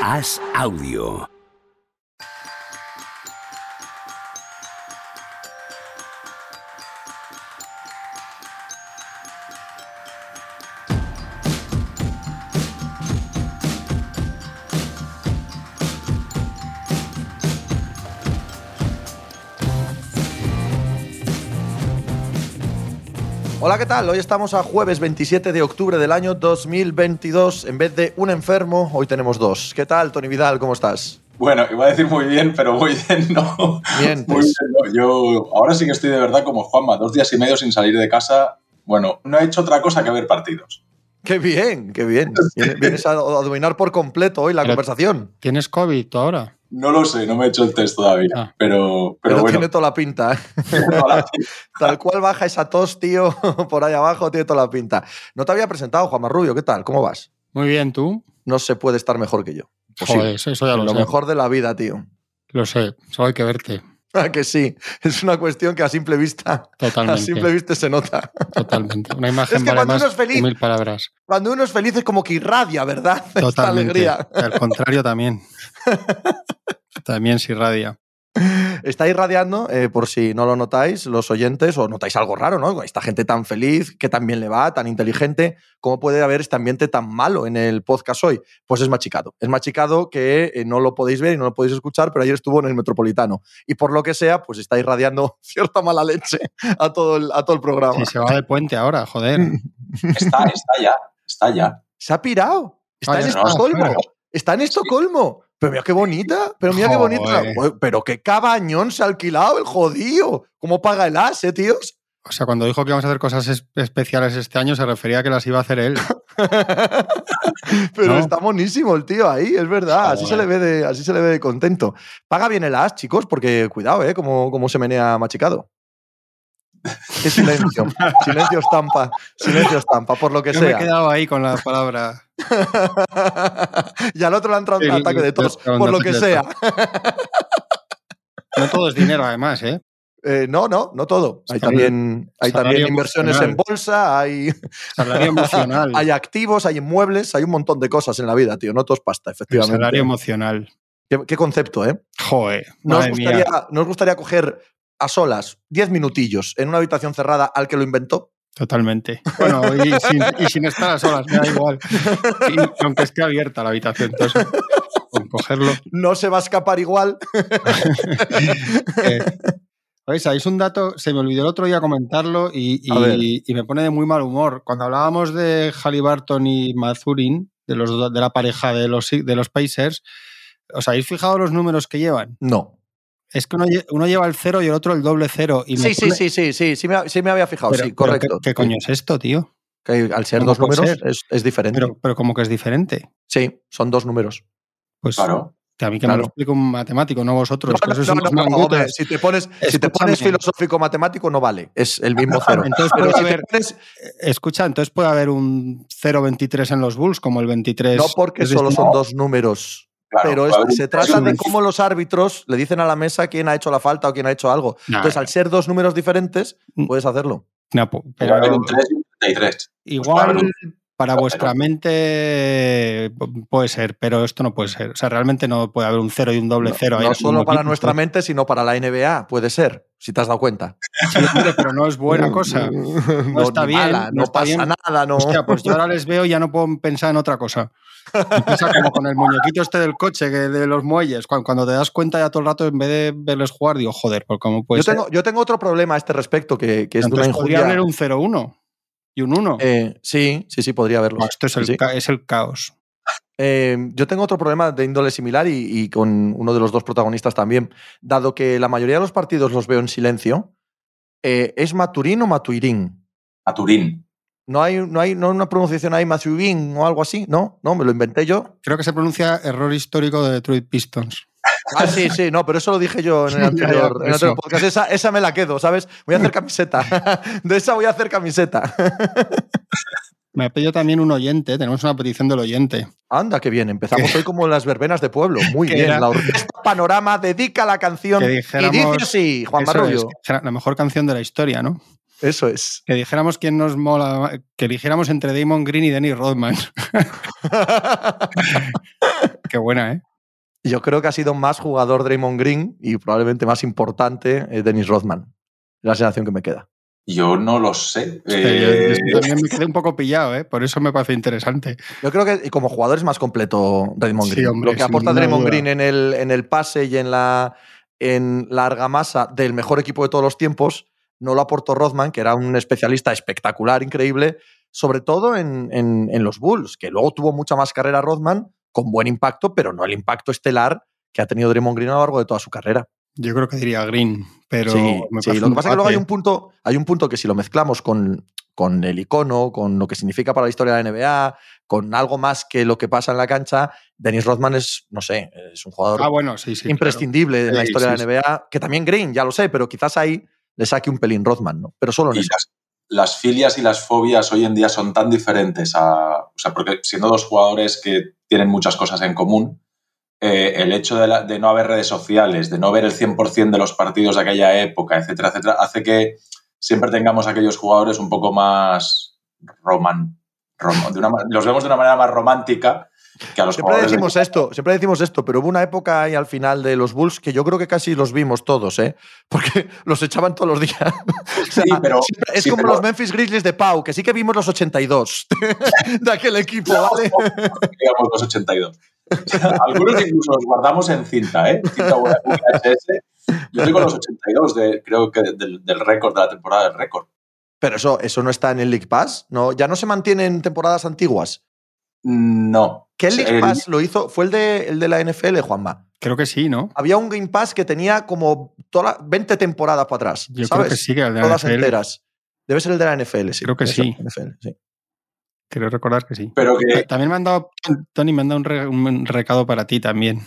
Haz audio. ¿Qué tal? Hoy estamos a jueves 27 de octubre del año 2022. En vez de un enfermo, hoy tenemos dos. ¿Qué tal, Tony Vidal? ¿Cómo estás? Bueno, iba a decir muy bien, pero muy bien no. Bien, Muy pues. bien, no. Yo ahora sí que estoy de verdad como Juanma, dos días y medio sin salir de casa. Bueno, no he hecho otra cosa que ver partidos. ¡Qué bien! ¡Qué bien! Vienes- a, dominar por completo hoy la Pero- conversación. ¿Tienes COVID tú ahora? No lo sé, no me he hecho el test todavía, Ah. pero, pero, Pero, bueno. tiene toda la pinta. ¿eh? Tal cual baja esa tos, tío, por ahí abajo, tiene toda la pinta. No te había presentado, Juan Rubio. ¿Qué tal? ¿Cómo vas? Muy bien, ¿tú? No se puede estar mejor que yo. Joder, eso, eso ya lo, lo sé. mejor de la vida, tío. Lo sé, solo hay que verte. Ah, que sí. Es una cuestión que a simple vista, a Totalmente. simple vista se nota. Totalmente. Una imagen Es que vale cuando más uno es feliz- que mil palabras. Cuando uno es feliz es como que irradia, ¿verdad? Esta Totalmente. alegría. Al contrario también. también se irradia. Está irradiando, eh, por si no lo notáis, los oyentes, o notáis algo raro, ¿no? Esta gente tan feliz, que tan bien le va, tan inteligente, ¿cómo puede haber este ambiente tan malo en el podcast hoy? Pues es machicado. Es machicado que eh, no lo podéis ver y no lo podéis escuchar, pero ayer estuvo en el Metropolitano. Y por lo que sea, pues está irradiando cierta mala leche a todo el, a todo el programa. Se va de puente ahora, joder. Está, está ya, está ya. Se ha pirado. Está Ah, en está, Estocolmo. fuera. Está en Estocolmo. Pero mira qué bonita. Pero mira qué bonita. Pero qué cabañón se ha alquilado el jodido. ¿Cómo paga el as, eh, tíos? O sea, cuando dijo que íbamos a hacer cosas es- especiales este año, se refería a que las iba a hacer él. Pero No. está monísimo el tío ahí, es verdad. Así se, le ve de, así se le ve de contento. Paga bien el as, chicos, porque cuidado, ¿eh? Cómo, cómo se menea machicado. Qué silencio. silencio estampa. Silencio estampa, por lo que Yo me he sea. quedado ahí con la palabra. y al otro le ha entrado un ataque de tos, por lo que sea. No todo es dinero, además, ¿eh? Eh, no, no, no todo. Hay Salario- también, hay también inversiones en bolsa, hay, Salario emocional. hay activos, hay inmuebles, hay un montón de cosas en la vida, tío. No todo es pasta, El efectivamente. salario emocional. ¿Qué, qué concepto, ¿eh? Joder. ¿No os, madre mía. gustaría, ¿No os gustaría coger a solas 10 minutillos en una habitación cerrada al que lo inventó? Totalmente. Bueno, y sin, y sin estar a solas, me da igual. Y aunque esté abierta la habitación, entonces, con cogerlo. No se va a escapar igual. Eh, ¿sabéis un dato? Se me olvidó el otro día comentarlo y, y- y me pone de muy mal humor. Cuando hablábamos de Halliburton y Mazurin, de, los, de la pareja de los, de los Pacers, ¿os habéis fijado los números que llevan? No. Es que uno, lle- uno lleva el cero y el otro el doble cero. Y Sí, sí, pone- sí, sí, sí, sí me, sí me había fijado, Pero- sí, pero correcto. ¿qué, qué coño es esto, tío? Que al ser ¿Cómo dos números ser? es, es diferente. Pero, pero como que es diferente. sí, son dos números. Pues Claro. que a mí que me lo explique un matemático, no vosotros. No, que no, sois no, unos no, no, mangutas. hombre, si te pones, si te pones filosófico matemático no vale, es el mismo cero. Entonces puede si haber, pones- escucha, entonces puede haber un 0,23 en los Bulls como el 23. no porque solo son dos números. Claro, pero se trata de cómo los árbitros le dicen a la mesa quién ha hecho la falta o quién ha hecho algo. Nah. Entonces, al ser dos números diferentes, Mm. puedes hacerlo. Puede pero haber un 3 y un 33. igual Pues para vuestra mente puede ser, pero esto no puede ser. O sea, realmente no puede haber un 0 y un doble No, 0. no solo para nuestra mente, sino para la NBA, puede ser, si te has dado cuenta. pero no es buena cosa. No, está bien, mala, no no, está pasa bien. nada, no. Hostia, pues yo ahora les veo y ya no puedo pensar en otra cosa. Pasa como con el muñequito este del coche, que de los muelles. Cuando, te das cuenta ya todo el rato, en vez de verles jugar, digo, joder, ¿por cómo puede yo, ser? tengo, yo tengo otro problema a este respecto, que, que es de una Entonces podría injuria. haber un 0-1 y un 1. Eh, sí, sí, sí, podría haberlo. No, esto es el, Sí. ca- es el caos. Eh, yo tengo otro problema de índole similar y, y con uno de los dos protagonistas también. Dado que la mayoría de los partidos los veo en silencio, eh, ¿es Maturín o Matuirín? A Turín. No hay, no hay no hay una pronunciación ahí, Maturín o algo así, ¿no? No, me lo inventé yo. Creo que se pronuncia error histórico de Detroit Pistons. Ah, sí, sí, no, pero eso lo dije yo en el Ya, ya, anterior, en eso. podcast. Esa, esa me la quedo, ¿sabes? Voy a hacer camiseta. De esa voy a hacer camiseta. Me ha pedido también un oyente, tenemos una petición del oyente. Anda, qué bien. Empezamos hoy como las verbenas de pueblo. Muy bien. era- La orquesta Panorama dedica la canción. Que y dijéramos- dice así, Juan es, será la mejor canción de la historia, ¿no? Eso es. Que dijéramos quién nos mola, que eligiéramos entre Damon Green y Denny Rodman. Qué buena, ¿eh? Yo creo que ha sido más jugador Draymond Green y probablemente más importante eh, Dennis Rodman. Es la sensación que me queda. Yo no lo sé. Sí, Eh, yo también me quedé un poco pillado, ¿eh? Por eso me parece interesante. Yo creo que como jugador es más completo Draymond Sí, Green. hombre, Lo que aporta Draymond duda. Green en el, en el pase y en la, en la argamasa del mejor equipo de todos los tiempos no lo aportó Rodman, que era un especialista espectacular, increíble, sobre todo en, en- en los Bulls, que luego tuvo mucha más carrera Rodman con buen impacto, pero no el impacto estelar que ha tenido Draymond Green a lo largo de toda su carrera. Yo creo que diría Green, pero sí, me sí, parece lo que pasa es que luego hay un punto, hay un punto que si lo mezclamos con, con el icono, con lo que significa para la historia de la NBA, con algo más que lo que pasa en la cancha, Dennis Rodman es, no sé, es un jugador Ah, bueno, sí, sí. imprescindible en la historia sí, de la NBA, que también Green, ya lo sé, pero quizás ahí le saque un pelín Rodman, ¿no? Pero solo en eso. las, las filias y las fobias hoy en día son tan diferentes a. O sea, porque siendo dos jugadores que tienen muchas cosas en común, eh, el hecho de, no haber redes sociales, de no ver el 100% de los partidos de aquella época, etcétera, etcétera, hace que siempre tengamos aquellos jugadores un poco más roman, los vemos de una manera más romántica que a los Siempre de- decimos esto, siempre decimos esto, pero hubo una época ahí al final de los Bulls que yo creo que casi los vimos todos, ¿eh? Porque los echaban todos los días. O sea, Sí, pero- siempre- es sí, como pero- los Memphis Grizzlies de Pau, que sí que vimos los 82 de aquel equipo, ¿vale? digamos los 82. Algunos incluso los guardamos en cinta, ¿eh? Cinta. Yo tengo los 82, de, creo que del, del récord, de la temporada del récord. Pero eso, eso no está en el League Pass, ¿no? Ya no se mantiene en temporadas antiguas. No. ¿Qué el League El- Pass lo hizo? Fue el de, el de la NFL, Juanma. Creo que sí, ¿no? Había un Game Pass que tenía como toda, 20 temporadas para atrás. Yo ¿sabes? creo que sí, que el de la Todas NFL. enteras. Debe ser el de la NFL, sí. Creo que sí. NFL, sí. Creo recordar que sí. Pero que, También me han dado, Tony, me han dado un, re- un recado para ti también.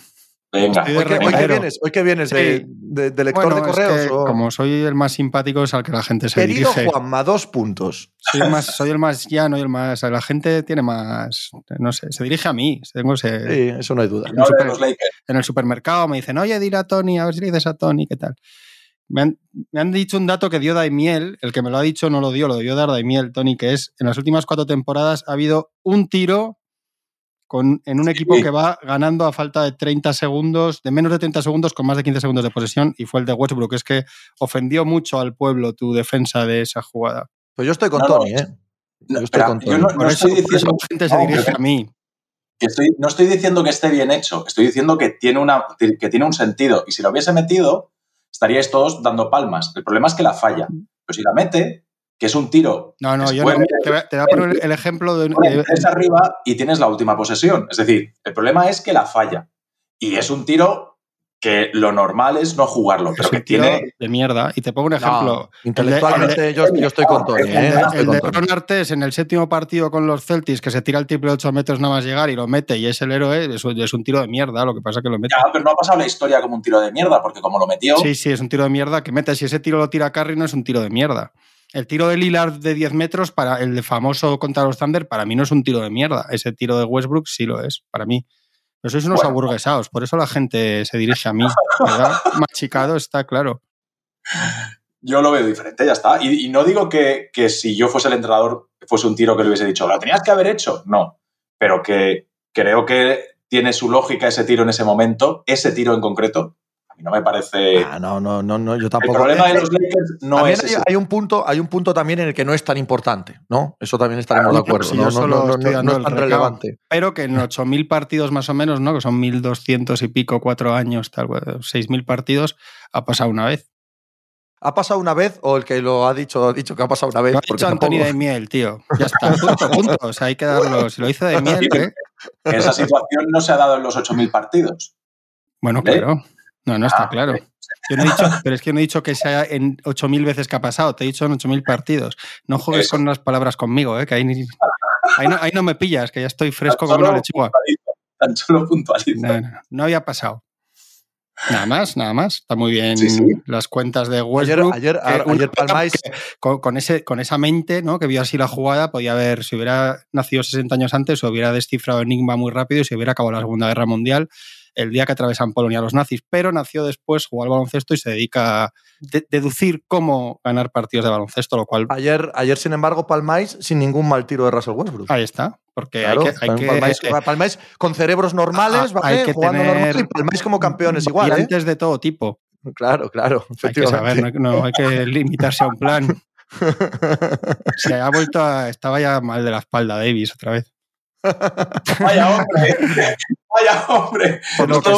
Venga, Hoy que, hoy que recaero. vienes, hoy que vienes de, Sí. de- de lector Bueno, de es correos. que o- como soy el más simpático es al que la gente se Querido dirige. Juanma, dos puntos. Soy el, más, soy el más llano y el más. La gente tiene más. No sé, se dirige a mí. Tengo ese- Sí, eso no hay duda. no en el supermercado me dicen, oye, dile a Tony, a ver si le dices a Tony, ¿qué tal? Me han, me han dicho un dato que dio Daimiel, el que me lo ha dicho no lo dio, lo debió dar Daimiel, Tony, que es, en las últimas cuatro temporadas ha habido un tiro con, en un equipo Sí. que va ganando a falta de 30 segundos, de menos de 30 segundos, con más de 15 segundos de posesión, y fue el de Westbrook. Es que ofendió mucho al pueblo tu defensa de esa jugada. Pues yo estoy con No, Tony, ¿eh? No, Yo estoy espera, con yo Tony. no, Por no eso, estoy por eso diciendo, gente se dirige a mí. que estoy, no estoy diciendo que esté bien hecho, estoy diciendo que tiene, una, que tiene un sentido. Y si lo hubiese metido, estaríais todos dando palmas. El problema es que la falla. Pero si la mete, que es un tiro, No, no, que yo no, te, voy a- te voy a poner el ejemplo de, tres arriba y tienes la última posesión. Es decir, el problema es que la falla. Y es un tiro que lo normal es no jugarlo, es pero que un tiro tiene... de mierda. Y te pongo un ejemplo. No, intelectualmente yo, yo estoy con Tony, El ¿eh? de, el Tony. Ron Artes en el séptimo partido con los Celtics, que se tira el triple de 8 metros nada más llegar y lo mete y es el héroe, es, es un tiro de mierda, lo que pasa es que lo mete. Ya, pero no ha pasado la historia como un tiro de mierda, porque como lo metió... Sí, sí, es un tiro de mierda que mete. Si ese tiro lo tira Curry, no es un tiro de mierda. El tiro de Lillard de 10 metros, para el famoso contra los Thunder, para mí no es un tiro de mierda. Ese tiro de Westbrook sí lo es, para mí. Pero sois unos Bueno. aburguesados, por eso la gente se dirige a mí. ¿verdad? Machicado está claro. Yo lo veo diferente, ya está. Y, y no digo que, que si yo fuese el entrenador fuese un tiro que le hubiese dicho, lo tenías que haber hecho. No, pero que creo que tiene su lógica ese tiro en ese momento, ese tiro en concreto. A mí no me parece... Ah, no, no, no, no, yo el tampoco. problema de Eh, los Lakers no también es hay, ese. hay un punto, hay un punto también en el que no es tan importante, ¿no? Eso también estaremos Claro, de acuerdo. si no, no, no, no, es el tan relevante. Pero que en 8.000 partidos más o menos, ¿no? Que son 1.200 y pico, cuatro años, tal, 6.000 partidos, ha pasado una vez. ¿Ha pasado una vez o el que lo ha dicho ha dicho que ha pasado una vez? Lo ha dicho Anthony tampoco- de Miel, tío. Ya está, punto, punto. O sea, hay que darlo. Si lo hizo de Miel. Que esa situación no se ha dado en los 8.000 partidos. Bueno, ¿Eh? claro. No, no está Ah, claro. Yo no he dicho, pero es que no he dicho que sea en 8.000 veces que ha pasado. Te he dicho en 8.000 partidos. No juegues con las palabras conmigo, ¿eh? Que ahí, ni- ahí, no, ahí no me pillas, que ya estoy fresco como una lechuga. Tan solo puntualiza. No, no, no había pasado. Nada más, nada más. Está muy bien Sí, sí. las cuentas de Westbrook. ayer, ayer que con, con ese, con esa mente, ¿no? Que vio así la jugada, podía haber, si hubiera nacido 60 años antes, se hubiera descifrado Enigma muy rápido y se hubiera acabado la Segunda Guerra Mundial el día que atravesan Polonia los nazis. Pero nació después, jugó al baloncesto y se dedica a de- deducir cómo ganar partidos de baloncesto, lo cual Ayer, ayer, sin embargo, palmáis sin ningún mal tiro de Russell Westbrook. ahí está. Porque hay que. Hay que palmáis, con cerebros normales, ¿vale? Hay que Jugando tener normal y palmáis como campeones igual. ¿eh? de todo tipo. Claro, claro. Hay que saber, no, hay que limitarse a un plan. Se ha vuelto a. Estaba ya mal de la espalda, Davis, otra vez. Vaya hombre, vaya hombre. Se notó,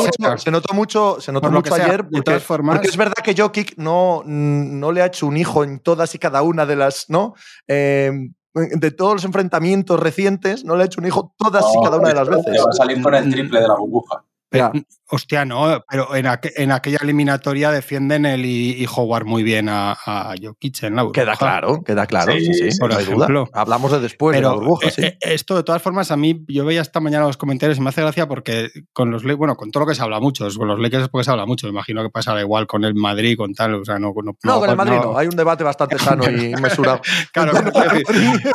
mucho, se notó mucho, ayer porque, porque, es verdad que Jokic no, no le ha hecho un hijo en todas y cada una de las, ¿no? Eh, de todos los enfrentamientos recientes, no le ha hecho un hijo todas y cada una de las veces. Va a salir con el triple de la burbuja. Hostia, no, pero en, en, aquella eliminatoria defienden él y, Howard muy bien a, a Jokic en la Queda claro, queda claro. Sí, sí, sí por ejemplo. Hablamos de después pero, de la burbuja, sí. Eh, esto, de todas formas, a mí, yo veía esta mañana los comentarios y me hace gracia porque con los bueno, con todo lo que se habla mucho, con los Lakers es porque se habla mucho. Me imagino que pasará igual con el Madrid, con tal. O sea, no, no, no con el Madrid no. Hay un debate bastante sano y mesurado. claro, quiero decir,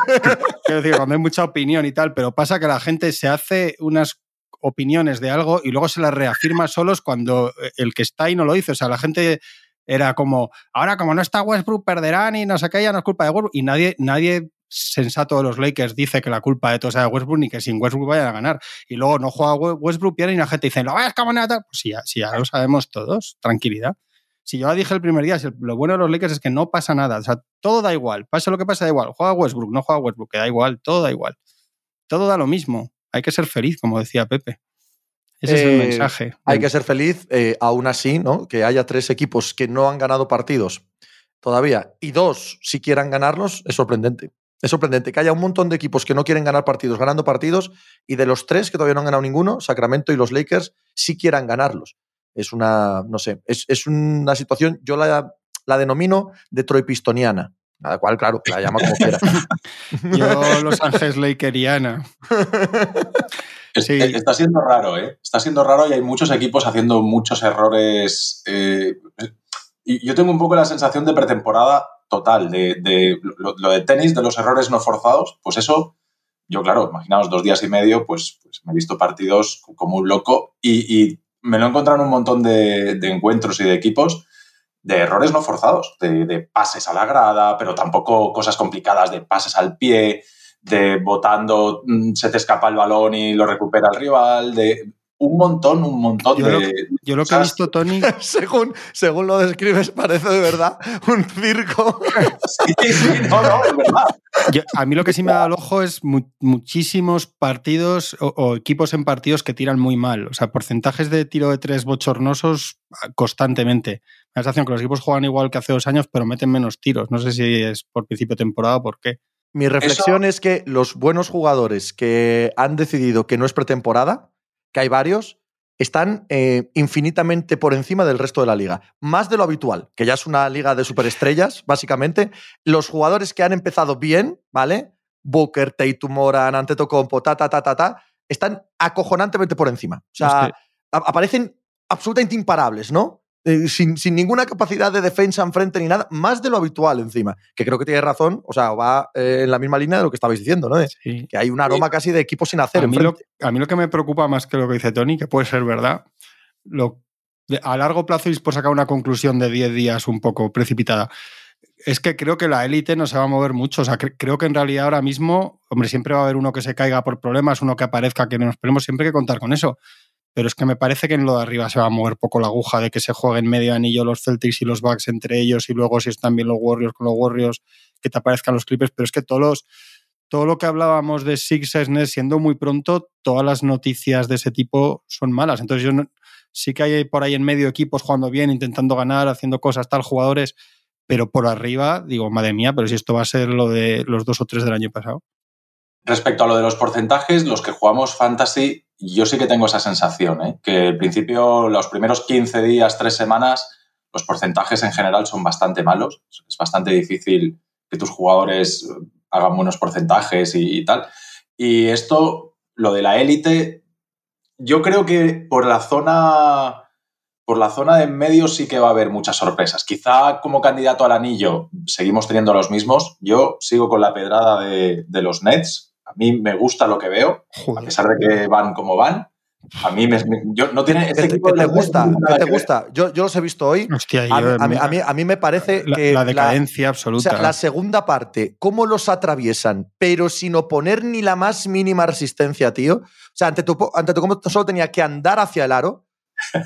quiero decir, cuando hay mucha opinión y tal, pero pasa que la gente se hace unas opiniones de algo y luego se las reafirma solos cuando eh, el que está ahí no lo hizo. O sea, la gente era como, ahora como no está Westbrook perderán y no sé qué, ya no es culpa de Westbrook. Y nadie, nadie sensato de los Lakers dice que la culpa de todo sea de Westbrook ni que sin Westbrook vayan a ganar. Y luego no juega Westbrook, pierden y la gente dice, lo vayas nada. Pues sí, ya, ya lo sabemos todos, tranquilidad. Si yo ya dije el primer día, lo bueno de los Lakers es que no pasa nada. O sea, todo da igual. Pasa lo que pasa, da igual. Juega Westbrook, no juega Westbrook, que da igual, todo da igual. Todo da lo mismo hay que ser feliz, como decía Pepe. Ese es el eh, mensaje. Hay que ser feliz, eh, aún así, ¿no? Que haya tres equipos que no han ganado partidos todavía y dos si quieran ganarlos, es sorprendente. Es sorprendente que haya un montón de equipos que no quieren ganar partidos, ganando partidos, y de los tres que todavía no han ganado ninguno, Sacramento y los Lakers, sí quieran ganarlos. Es una, no sé, es, una situación, yo la, la denomino detroitpistoniana. Cada cual, claro, la llama como quiera. Yo, Los Ángeles Lakeriana. Está siendo raro, ¿eh? Está siendo raro y hay muchos equipos haciendo muchos errores. Eh, y yo tengo un poco la sensación de pretemporada total, de, lo, de tenis, de los errores no forzados. Pues eso, yo, claro, imaginaos dos días y medio, pues, pues me he visto partidos como un loco y, me lo he encontrado en un montón de, de encuentros y de equipos de errores no forzados, de, pases a la grada, pero tampoco cosas complicadas de pases al pie, de botando, mm, se te escapa el balón y lo recupera el rival, de un montón, un montón de. yo lo que he visto, Tony. según, según lo describes, parece de verdad un circo. sí, sí, no, no, es verdad. a mí lo que sí me da el ojo es muchísimos partidos o, equipos en partidos que tiran muy mal. O sea, porcentajes de tiro de tres bochornosos ah, constantemente. Me da la sensación que los equipos juegan igual que hace dos años, pero meten menos tiros. No sé si es por principio de temporada o por qué. Mi reflexión es que los buenos jugadores que han decidido que no es pretemporada que hay varios, están eh, infinitamente por encima del resto de la liga. Más de lo habitual, que ya es una liga de superestrellas, básicamente. Los jugadores que han empezado bien, ¿vale? Booker, Tatum, Moran, Antetokounmpo, ta, ta, ta, ta, ta, están acojonantemente por encima. O sea, aparecen absolutamente imparables, ¿no? Eh, sin, ninguna capacidad de defensa enfrente ni nada, más de lo habitual encima. Que creo que tiene razón, o sea, va eh, en la misma línea de lo que estabais diciendo, ¿no? Que hay un aroma casi de equipo sin hacer. A mí, lo, a mí, lo, que me preocupa más que lo que dice Tony, que puede ser verdad, lo, a largo plazo y por sacar una conclusión de 10 días un poco precipitada. Es que creo que la élite no se va a mover mucho. O sea, creo que en realidad ahora mismo, hombre, siempre va a haber uno que se caiga por problemas, uno que aparezca, que nos esperemos siempre que contar con eso pero es que me parece que en lo de arriba se va a mover poco la aguja de que se jueguen medio anillo los Celtics y los Bucks entre ellos y luego si están bien los Warriors con los Warriors que te aparezcan los Clippers, pero es que todos los, todo lo que hablábamos de Sixers siendo muy pronto, todas las noticias de ese tipo son malas. Entonces yo sí que hay por ahí en medio equipos jugando bien, intentando ganar, haciendo cosas tal, jugadores, pero por arriba digo, madre mía, pero si esto va a ser lo de los dos o tres del año pasado. Respecto a lo de los porcentajes, los que jugamos fantasy, yo sí que tengo esa sensación, ¿eh? que al principio, los primeros 15 días, 3 semanas, los porcentajes en general son bastante malos. Es bastante difícil que tus jugadores hagan buenos porcentajes y, tal. Y esto, lo de la élite, yo creo que por la zona por la zona de en medio sí que va a haber muchas sorpresas. Quizá como candidato al anillo seguimos teniendo los mismos. Yo sigo con la pedrada de, de los Nets, a mí me gusta lo que veo, a pesar de que van como van. A mí me, yo, no tiene. Este equipo te gusta? ¿Qué te gusta? Yo, yo, los he visto hoy. Hostia, a, mí, a, mí, me parece que. La decadencia absoluta. O sea, la segunda parte, cómo los atraviesan, pero sin oponer ni la más mínima resistencia, tío. O sea, ante tu, ante tu solo tenía que andar hacia el aro.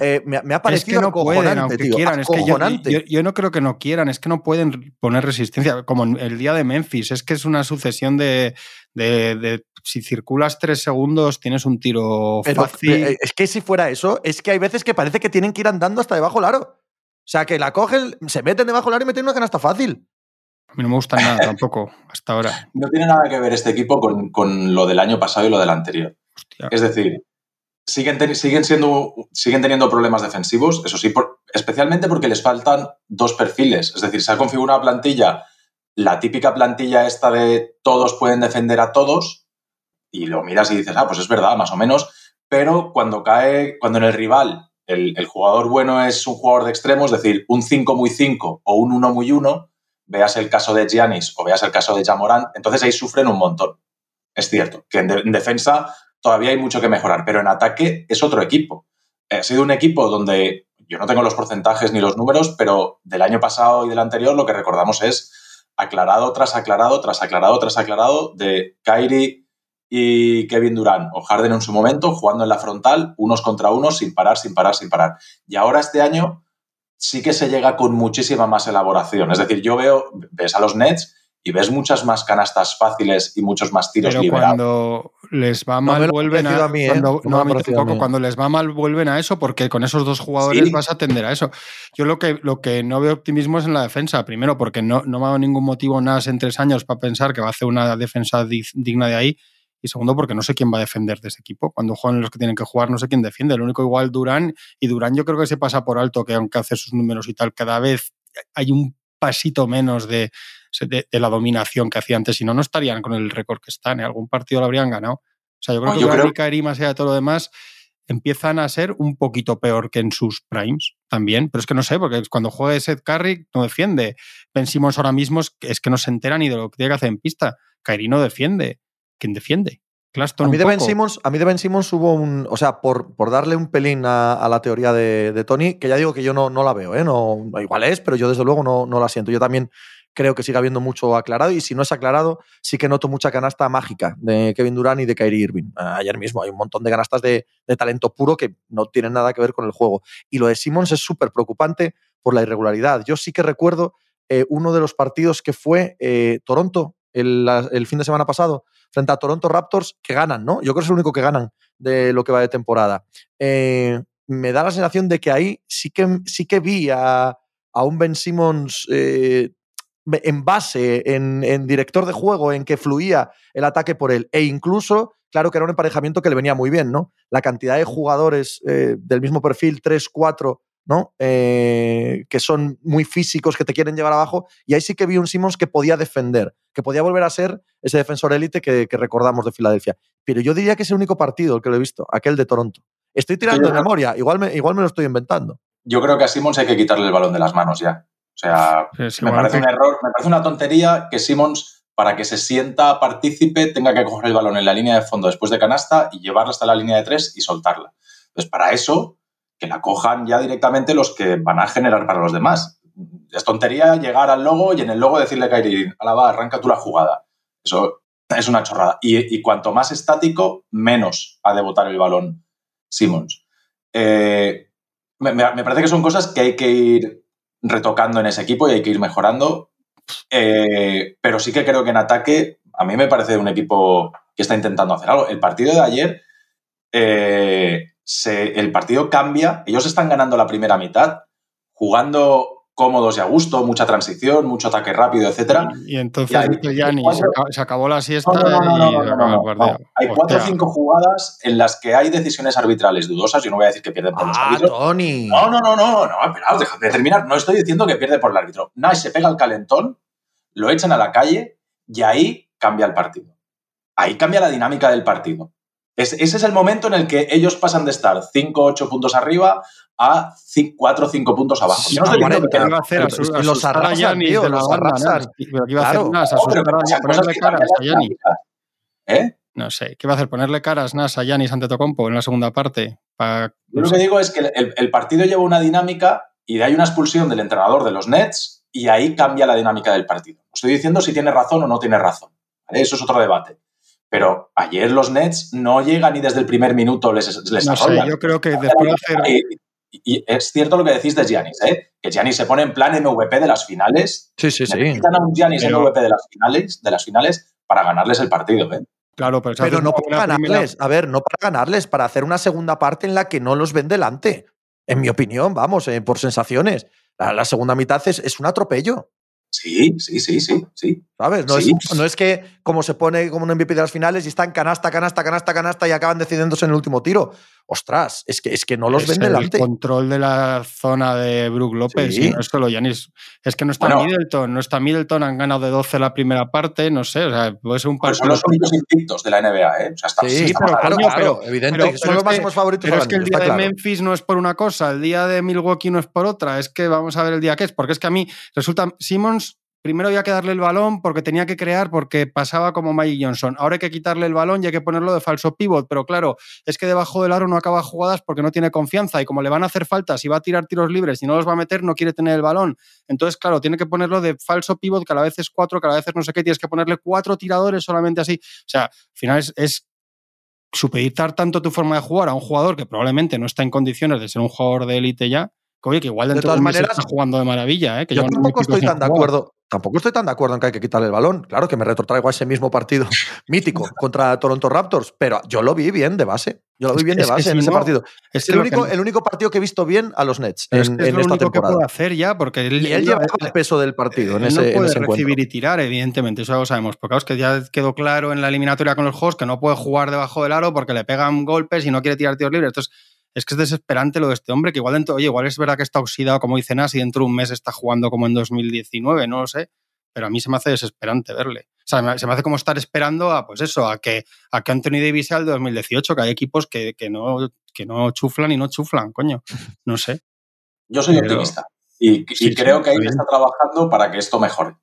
Eh, me, ha parecido es que no pueden, aunque quieran. Es que yo, yo, no creo que no quieran, es que no pueden poner resistencia. Como el día de Memphis, es que es una sucesión de, de, si circulas tres segundos tienes un tiro fácil. Eh, es que si fuera eso, es que hay veces que parece que tienen que ir andando hasta debajo del aro. O sea, que la cogen, se meten debajo del aro y meten una canasta fácil. A mí no me gusta nada tampoco, hasta ahora. No tiene nada que ver este equipo con, lo del año pasado y lo del anterior. Es decir, siguen, siguen, siendo, siguen teniendo problemas defensivos, eso sí, especialmente porque les faltan dos perfiles. Es decir, se ha configurado una plantilla la típica plantilla esta de todos pueden defender a todos, y lo miras y dices, ah, pues es verdad, más o menos, pero cuando cae, cuando en el rival el, jugador bueno es un jugador de extremo, es decir, un 5 muy 5 o un 1 muy 1, veas el caso de Giannis o veas el caso de Jamorant, entonces ahí sufren un montón. Es cierto que en, defensa todavía hay mucho que mejorar, pero en ataque es otro equipo. Ha sido un equipo donde yo no tengo los porcentajes ni los números, pero del año pasado y del anterior lo que recordamos es aclarado tras aclarado, tras aclarado, tras aclarado de Kyrie y Kevin Durant o Harden en su momento jugando en la frontal, unos contra unos, sin parar, sin parar, sin parar. Y ahora este año sí que se llega con muchísima más elaboración. Es decir, yo veo, ves a los Nets y ves muchas más canastas fáciles y muchos más tiros Pero cuando les va mal vuelven a, cuando, cuando les va mal vuelven a eso porque con esos dos jugadores vas a atender a eso. Yo lo que, lo que no veo optimismo es en la defensa, primero porque no, no me ha dado ningún motivo nada en tres años para pensar que va a hacer una defensa digna de ahí y segundo porque no sé quién va a defender de ese equipo. Cuando juegan los que tienen que jugar no sé quién defiende. Lo único igual Durán y Durán yo creo que se pasa por alto que aunque hace sus números y tal, cada vez hay un pasito menos de de, la dominación que hacía antes, si no, no estarían con el récord que están. En algún partido lo habrían ganado. O sea, yo creo que yo creo... más allá de todo lo demás, empiezan a ser un poquito peor que en sus primes también. Pero es que no sé, porque cuando juega Seth Curry no defiende. Pensimos ahora mismo es que no se entera ni de lo que tiene que hacer en pista. Kyrie no defiende. ¿Quién defiende? A mí, de ben Simmons, a mí de Ben Simmons hubo un. O sea, por, por darle un pelín a, la teoría de, Tony, que ya digo que yo no, no la veo, ¿eh? No, igual es, pero yo desde luego no, no la siento. Yo también creo que sigue habiendo mucho aclarado y si no es aclarado, sí que noto mucha canasta mágica de Kevin Durant y de Kyrie Irving. Ayer mismo hay un montón de canastas de, talento puro que no tienen nada que ver con el juego. Y lo de Simmons es súper preocupante por la irregularidad. Yo sí que recuerdo eh, uno de los partidos que fue eh, Toronto el, fin de semana pasado frente a Toronto Raptors que ganan, ¿no? Yo creo que es el único que ganan de lo que va de temporada. Eh, me da la sensación de que ahí sí que, sí que vi a, un Ben Simmons en base, en, director de juego, en que fluía el ataque por él. E incluso, claro que era un emparejamiento que le venía muy bien, ¿no? La cantidad de jugadores eh, del mismo perfil, 3, 4, ¿no? Eh, que son muy físicos, que te quieren llevar abajo. Y ahí sí que vi un Simmons que podía defender, que podía volver a ser ese defensor élite que, recordamos de Filadelfia. Pero yo diría que es el único partido el que lo he visto, aquel de Toronto. Estoy tirando de memoria, igual me, igual me lo estoy inventando. Yo creo que a Simmons hay que quitarle el balón de las manos ya. O sea, me parece un error, me parece una tontería que Simmons, para que se sienta partícipe, tenga que coger el balón en la línea de fondo después de canasta y llevarla hasta la línea de tres y soltarla. Entonces, para eso, que la cojan ya directamente los que van a generar para los demás. Es tontería llegar al logo y en el logo decirle a Kyrie, va, arranca tú la jugada. Eso es una chorrada. Y, cuanto más estático, menos ha de botar el balón Simmons. Eh, me, parece que son cosas que hay que ir retocando en ese equipo y hay que ir mejorando. Eh, pero sí que creo que en ataque, a mí me parece un equipo que está intentando hacer algo. El partido de ayer, eh, el partido cambia, ellos están ganando la primera mitad, jugando cómodos y a gusto, mucha transición, mucho ataque rápido, etcétera. Y entonces se, acabó, la siesta Hay cuatro o cinco jugadas en las que hay decisiones arbitrales dudosas. Yo no voy a decir que pierden por los ah, Tony. No, no, no, no, no, espera, déjame terminar. No estoy diciendo que pierde por el árbitro. Nice se pega el calentón, lo echan a la calle y ahí cambia el partido. Ahí cambia la dinámica del partido. Ese es el momento en el que ellos pasan de estar 5 8 puntos arriba a 4 o 5 puntos abajo. Yo no estoy diciendo que iba a hacer a, su, a los arrasan, tío, los arrasan. Pero que iba a hacer más, a sus cara a ¿Eh? No sé. ¿Qué va a hacer? ¿Ponerle caras Nas a Yanis ante Tocompo en la segunda parte? Yo lo que digo es que el, partido lleva una dinámica y hay una expulsión del entrenador de los Nets y ahí cambia la dinámica del partido. Estoy diciendo si tiene razón o no tiene razón. Eso es otro debate. Pero ayer los Nets no llegan ni desde el primer minuto les, les no sé, yo creo que después de hacer... Y, es cierto lo que decís de Giannis, ¿eh? que Giannis se pone en plan MVP de las finales. Sí, sí, sí. Necesitan a un Giannis MVP de las finales, de las finales para ganarles el partido. ¿eh? Claro, pero, no para ganarles. A ver, no para ganarles, para hacer una segunda parte en la que no los ven delante. En mi opinión, vamos, eh, por sensaciones. La, segunda mitad es, es un atropello. Sí, sí, sí, sí, sí. ¿Sabes? No, Es, no es que como se pone como un MVP de las finales y están canasta, canasta, canasta, canasta y acaban decidiéndose en el último tiro. Ostras, es que, es que no los ven delante. El control de la zona de Brook López, y no es solo Yanis. Es que no está Middleton, no está Middleton, han ganado de 12 la primera parte, no sé, o sea, puede ser un partido. son los únicos invictos de la NBA, ¿eh? O sea, está, sí, pero, claro, claro, evidente, que son los máximos favoritos. Pero es que el día de Memphis no es por una cosa, el día de Milwaukee no es por otra, es que vamos a ver el día que es, porque es que a mí resulta, Simmons primero había que darle el balón porque tenía que crear, porque pasaba como Mike Johnson. Ahora hay que quitarle el balón y hay que ponerlo de falso pivot, pero claro, es que debajo del aro no acaba jugadas porque no tiene confianza y como le van a hacer faltas y va a tirar tiros libres y no los va a meter, no quiere tener el balón. Entonces, claro, tiene que ponerlo de falso pivot, que a la vez es cuatro, que a la vez es no sé qué, tienes que ponerle cuatro tiradores solamente así. O sea, al final es, es supeditar tanto tu forma de jugar a un jugador que probablemente no está en condiciones de ser un jugador de élite ya, Oye, que igual de todas maneras está jugando de maravilla, ¿eh? Que yo, tampoco estoy tan de acuerdo. Tampoco estoy tan de acuerdo en que hay que quitarle el balón. Claro que me retrotraigo a ese mismo partido mítico contra Toronto Raptors, pero yo lo vi bien de base. Yo lo vi bien de base en ese partido. Es el único, el único partido que he visto bien a los Nets en, es lo esta único temporada. que puede hacer ya, porque él, y él, lleva el peso del partido en ese, no puede recibir y tirar, evidentemente, eso lo sabemos. Porque es que ya quedó claro en la eliminatoria con los Hawks que no puede jugar debajo del aro porque le pegan golpes y no quiere tirar tiros libres. Entonces, es que es desesperante lo de este hombre, que igual dentro, oye, igual es verdad que está oxidado, como dice Nas, y dentro de un mes está jugando como en 2019, no lo sé, pero a mí se me hace desesperante verle. O sea, se me hace como estar esperando a, pues eso, a que, a que Anthony Davis sea el 2018, que hay equipos que, no, que no chuflan y no chuflan, coño. No sé. Yo soy optimista y, creo que ahí está trabajando para que esto mejore.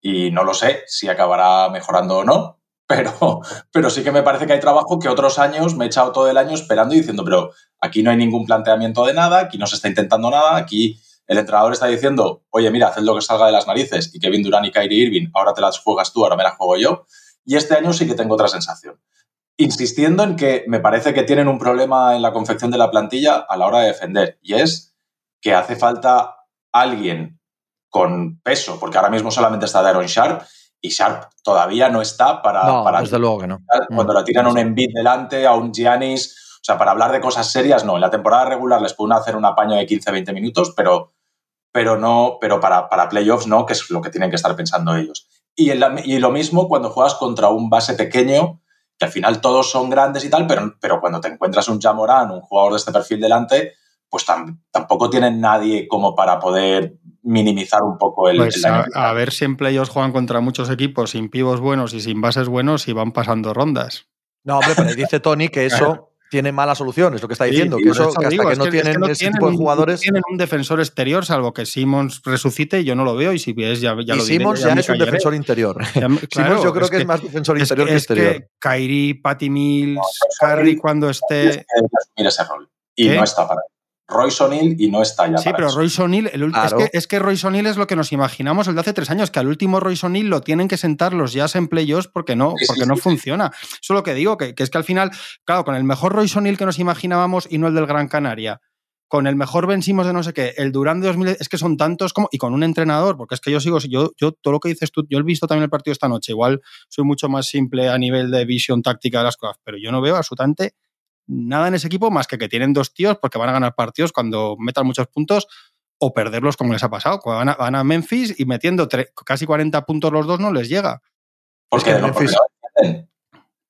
Y no lo sé si acabará mejorando o no, pero, pero sí que me parece que hay trabajo que otros años me he echado todo el año esperando y diciendo, pero aquí no hay ningún planteamiento de nada, aquí no se está intentando nada, aquí el entrenador está diciendo, oye, mira, haz lo que salga de las narices y Kevin Durant y Kyrie Irving, ahora te las juegas tú, ahora me las juego yo. Y este año sí que tengo otra sensación. Insistiendo en que me parece que tienen un problema en la confección de la plantilla a la hora de defender y es que hace falta alguien con peso, porque ahora mismo solamente está Daron Sharp y Sharp todavía no está para... para desde luego que no. Cuando la tiran a un Embiid delante, a un Giannis, o sea, para hablar de cosas serias, no. En la temporada regular les pueden hacer un apaño de 15-20 minutos, pero, pero no, pero para, para playoffs no, que es lo que tienen que estar pensando ellos. Y, y lo mismo cuando juegas contra un base pequeño, que al final todos son grandes y tal, pero, pero cuando te encuentras un Jamoran, un jugador de este perfil delante, pues tampoco tienen nadie como para poder minimizar un poco el, pues a, ver si en playoffs juegan contra muchos equipos sin pivos buenos y sin bases buenos y van pasando rondas. No, hombre, pero dice Tony que eso tiene mala solución, es lo que está diciendo, que eso hasta que, no tienen ese tipo de jugadores. tienen un defensor exterior, salvo que Simmons resucite, yo no lo veo, y si ves, ya, ya y lo Simmons ya, es un defensor interior. Simmons yo creo que, es más defensor interior que, exterior. Que Kyrie, Patty Mills, Harry cuando esté. ese rol. Y no está para Royce O'Neill y no está ya. Sí, pero Royce O'Neill, es, que, es que Royce O'Neill es lo que nos imaginamos el de hace tres años, que al último Royce O'Neill lo tienen que sentar los jazz en playoffs porque no, porque no funciona. Eso es lo que digo, que, es que al final, claro, con el mejor Royce O'Neill que nos imaginábamos y no el del Gran Canaria, con el mejor vencimos de no sé qué, el Durán de 2000, es que son tantos como, y con un entrenador, porque es que yo sigo, yo, yo todo lo que dices tú, yo he visto también el partido esta noche, igual soy mucho más simple a nivel de visión táctica de las cosas, pero yo no veo absolutamente nada en ese equipo más que que tienen dos tíos porque van a ganar partidos cuando metan muchos puntos o perderlos como les ha pasado. Van a, van a Memphis y metiendo casi 40 puntos los dos no les llega. Porque no, Memphis...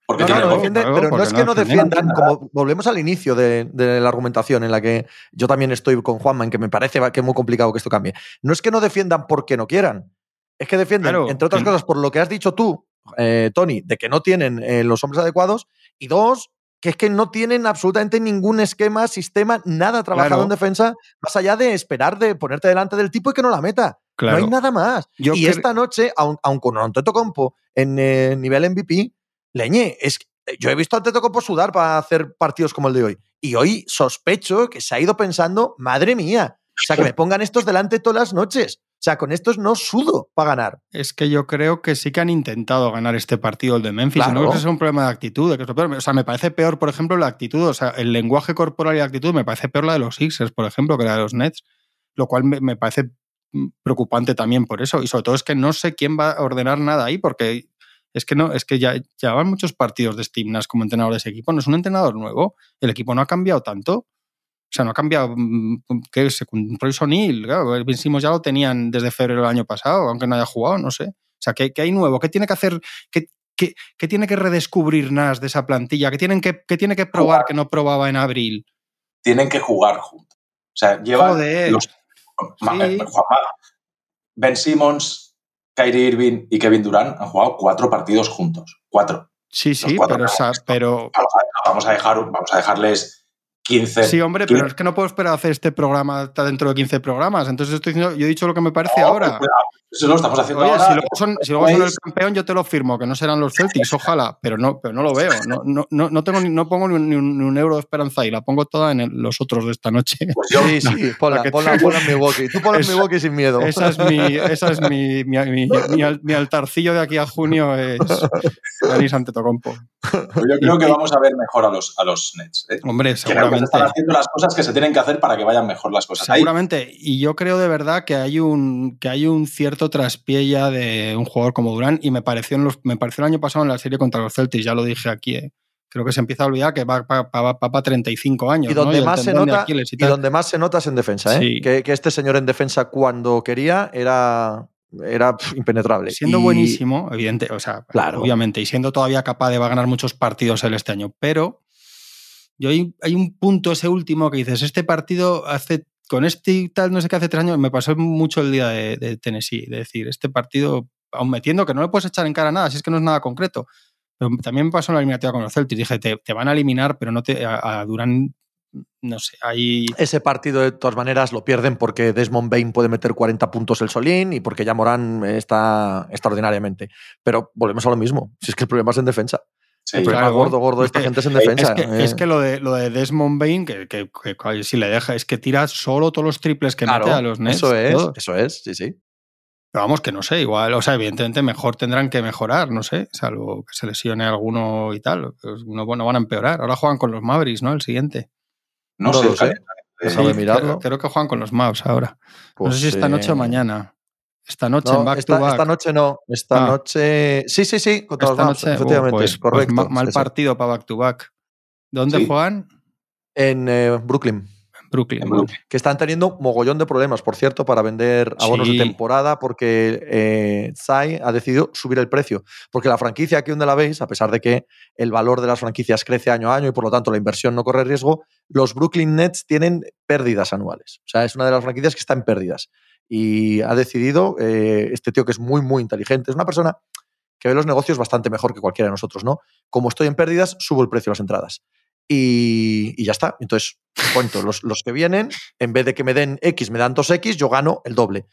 Porque no, pero no es que no defiendan, como volvemos al inicio de, la argumentación en la que yo también estoy con Juanma, en que me parece que es muy complicado que esto cambie. No es que no defiendan porque no quieran, es que defienden, entre otras cosas, por lo que has dicho tú, eh, Tony, de que no tienen eh, los hombres adecuados, y dos, que es que no tienen absolutamente ningún esquema, sistema, nada trabajado en defensa, más allá de esperar de ponerte delante del tipo y que no la meta. No hay nada más. y esta noche, aun, con con Antetokounmpo en eh, nivel MVP, leñe, es yo he visto a Antetokounmpo sudar para hacer partidos como el de hoy. Y hoy sospecho que se ha ido pensando, madre mía, o sea, que me pongan estos delante todas las noches. O sea, con estos no sudo para ganar. Es que yo creo que sí que han intentado ganar este partido, el de Memphis. Claro. No creo que sea un problema de actitud. de que es peor. O sea, me parece peor, por ejemplo, la actitud. O sea, el lenguaje corporal y la actitud me parece peor la de los Sixers, por ejemplo, que la de los Nets. Lo cual me, me parece mm, preocupante también por eso. Y sobre todo es que no sé quién va a ordenar nada ahí, porque es que no, es que ya llevan muchos partidos de Steve Nash como entrenador de ese equipo. No es un entrenador nuevo. El equipo no ha cambiado tanto. O sea, no ha cambiado. mm, ¿Qué es? Royce O'Neal, claro, el Ben Simmons ya lo tenían desde febrero del año pasado, aunque no haya jugado, no sé. O sea, ¿qué, qué hay nuevo? ¿Qué tiene que hacer? ¿Qué, qué, qué tiene que redescubrir Nash de esa plantilla? ¿Qué, tienen que, qué tiene que probar Jugar. que no probaba en abril? Tienen que jugar juntos. O sea, llevan Joder. los. Sí. eh, Ben Simmons, Kyrie Irving y Kevin Durant han jugado cuatro partidos juntos. Cuatro. Sí, sí, cuatro pero, o sea, programas. pero vamos a dejar, vamos a dejarles 15. Sí, hombre, 15. pero es que no puedo esperar a hacer este programa hasta dentro de 15 programas. Entonces estoy diciendo, yo he dicho lo que me parece No, ahora. pues, Eso lo estamos haciendo Oye, ahora. si luego, son, si luego son el Pues, campeón, yo te lo firmo, que no serán los Celtics, ojalá, pero no, pero no lo veo. No, no, no, no tengo ni, no pongo ni un, ni un- euro de esperanza ahí, la pongo toda en el- los otros de esta noche. pues yo, Sí, sí, ponla, que ponla, ponla en Milwaukee. Tú ponla en Milwaukee sin miedo. Esa es mi, esa es mi, mi, mi- mi al- mi altarcillo de aquí a junio es Giannis Antetokounmpo. yo creo que vamos a ver mejor a los, a los Nets. ¿eh? Hombre, que seguramente. están haciendo las cosas que se tienen que hacer para que vayan mejor las cosas. Ahí, Seguramente. Y yo creo de verdad que hay un, que hay un cierto traspié ya de un jugador como Durán. Y me pareció, en los, me pareció el año pasado en la serie contra los Celtics, ya lo dije aquí. eh. Creo que se empieza a olvidar que va para 35 años. Y donde, más se nota, y donde más se nota es en defensa, ¿eh? Sí. Que, que este señor en defensa cuando quería era, era impenetrable. Siendo Y- buenísimo, evidente, o sea, Claro. obviamente, y siendo todavía capaz de va a ganar muchos partidos él este año, pero yo hay, hay un punto, ese último, que dices, este partido hace, con este y tal, no sé qué, hace tres años, me pasó mucho el día de, de Tennessee, de decir, este partido, aun metiendo que no le puedes echar en cara nada, si es que no es nada concreto, pero también me pasó en la eliminatoria con los Celtics, dije, te, te van a eliminar, pero no te, a, a Durán, no sé, ahí... Ese partido, de todas maneras, lo pierden porque Desmond Bain puede meter 40 puntos el Solín y porque ya Morán está extraordinariamente. Pero volvemos a lo mismo. Si es que el problema es en defensa. Sí, el problema claro. gordo, gordo de Es esta que- gente es en es defensa. Es que, eh. es que lo, de, lo de Desmond Bain, que, que- que si le deja, es que tira solo todos los triples que Claro, mete a los Nets. Eso es, todos. eso es, sí, sí. Pero vamos, que no sé, igual, o sea, evidentemente mejor tendrán que mejorar, no sé, salvo que se lesione alguno y tal. Pues no, no van a empeorar. Ahora juegan con los Mavericks, ¿no? El siguiente. no, no sé, lo mirarlo. Creo, creo que juegan con los Mavs ahora. Pues, no sé si esta eh, noche o mañana. Esta noche no, en back esta, to back. esta noche no. Esta Ah. noche. Sí, sí, sí, contra Esta los Mavs, noche, efectivamente. oh, pues- pues correcto. ma- mal partido para back to back. ¿Dónde Sí. juegan? En eh, Brooklyn. Brooklyn. Bueno. Que están teniendo mogollón de problemas, por cierto, para vender abonos Sí. de temporada, porque eh, ha decidido subir el precio. Porque la franquicia aquí donde la veis, a pesar de que el valor de las franquicias crece año a año y por lo tanto la inversión no corre riesgo, los Brooklyn Nets tienen pérdidas anuales. O sea, es una de las franquicias que está en pérdidas. Y ha decidido, eh, este tío que es muy, muy inteligente, es una persona que ve los negocios bastante mejor que cualquiera de nosotros, ¿no? Como estoy en pérdidas, subo el precio de las entradas. Y, y ya está. Entonces, cuento, los, los que vienen, en vez de que me den X, me dan 2X, yo gano el doble.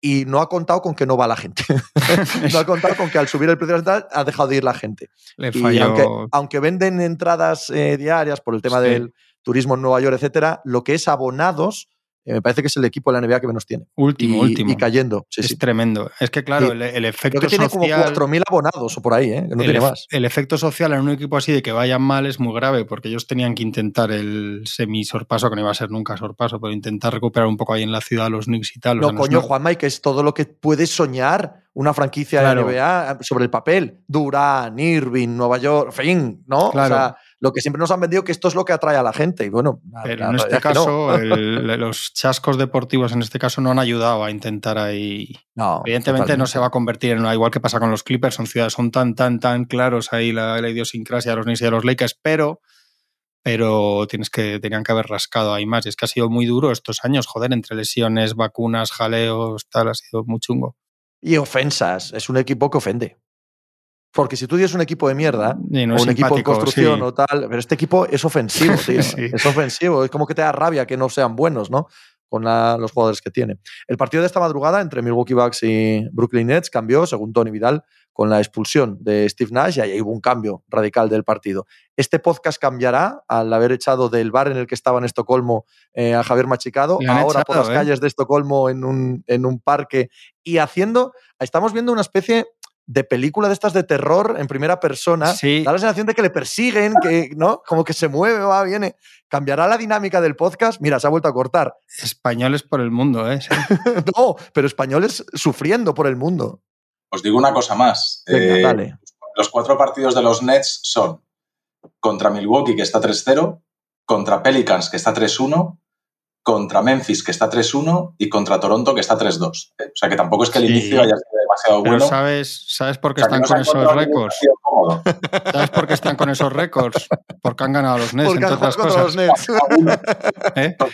Y no ha contado con que no va la gente. no ha contado con que al subir el precio de las entradas ha dejado de ir la gente. Le Y falló. aunque, aunque venden entradas eh, diarias por el tema Sí. del turismo en Nueva York, etcétera, lo que es abonados, eh, me parece que es el equipo de la NBA que menos tiene. Último, y, último. y cayendo. Sí, es sí. tremendo. Es que, claro, Sí. el, el Creo efecto que tiene como social. 4.000 abonados o por ahí, ¿eh? no el, tiene más. el efecto social en un equipo así de que vayan mal es muy grave porque ellos tenían que intentar el semi-sorpaso, que no iba a ser nunca sorpaso, pero intentar recuperar un poco ahí en la ciudad los Knicks y tal. No, coño, y que es todo lo que puedes soñar una franquicia Claro. de NBA sobre el papel. Durán, Irving, Nueva York, fin, ¿no? Claro. O sea, lo que siempre nos han vendido que esto es lo que atrae a la gente. Y bueno, Pero la en este no. caso, el- los chascos deportivos en este caso no han ayudado a intentar ahí. No, Evidentemente no se va a convertir en una, igual que pasa con los Clippers, son ciudades, son tan, tan, tan claros ahí la, la idiosincrasia de los Knicks y de los Lakers, pero, pero tienes que, tenían que haber rascado ahí más. Y es que ha sido muy duro estos años, joder, entre lesiones, vacunas, jaleos, tal, ha sido muy chungo. Y ofensas. Es un equipo que ofende. Porque si tú tienes un equipo de mierda, no o un equipo en construcción sí. o tal, pero este equipo es ofensivo, tío. Sí. Es ofensivo. Es como que te da rabia que no sean buenos, ¿no? con los jugadores que tiene. El partido de esta madrugada entre Milwaukee Bucks y Brooklyn Nets cambió, según Tony Vidal, con la expulsión de Steve Nash y ahí hubo un cambio radical del partido. Este podcast cambiará al haber echado del bar en el que estaba en Estocolmo eh, a Javier Machicado, ahora por las ¿eh? calles de Estocolmo en un, en un parque y haciendo, estamos viendo una especie de película de estas de terror en primera persona. Da la sensación de que le persiguen, que, ¿no? Como que se mueve, va, viene. ¿Cambiará la dinámica del podcast? Mira, se ha vuelto a cortar. Españoles por el mundo, ¿eh? no, pero españoles sufriendo por el mundo. Os digo una cosa más. Eh, los cuatro partidos de los Nets son contra Milwaukee, que está 3-0, contra Pelicans, que está 3-1, contra Memphis, que está 3-1, y contra Toronto, que está 3-2. O sea que tampoco es que el inicio haya sido demasiado bueno. ¿sabes, ¿sabes por qué están con esos récords? ¿Sabes por qué están con esos récords? Porque han ganado los Nets, entre otras cosas. ¿Eh?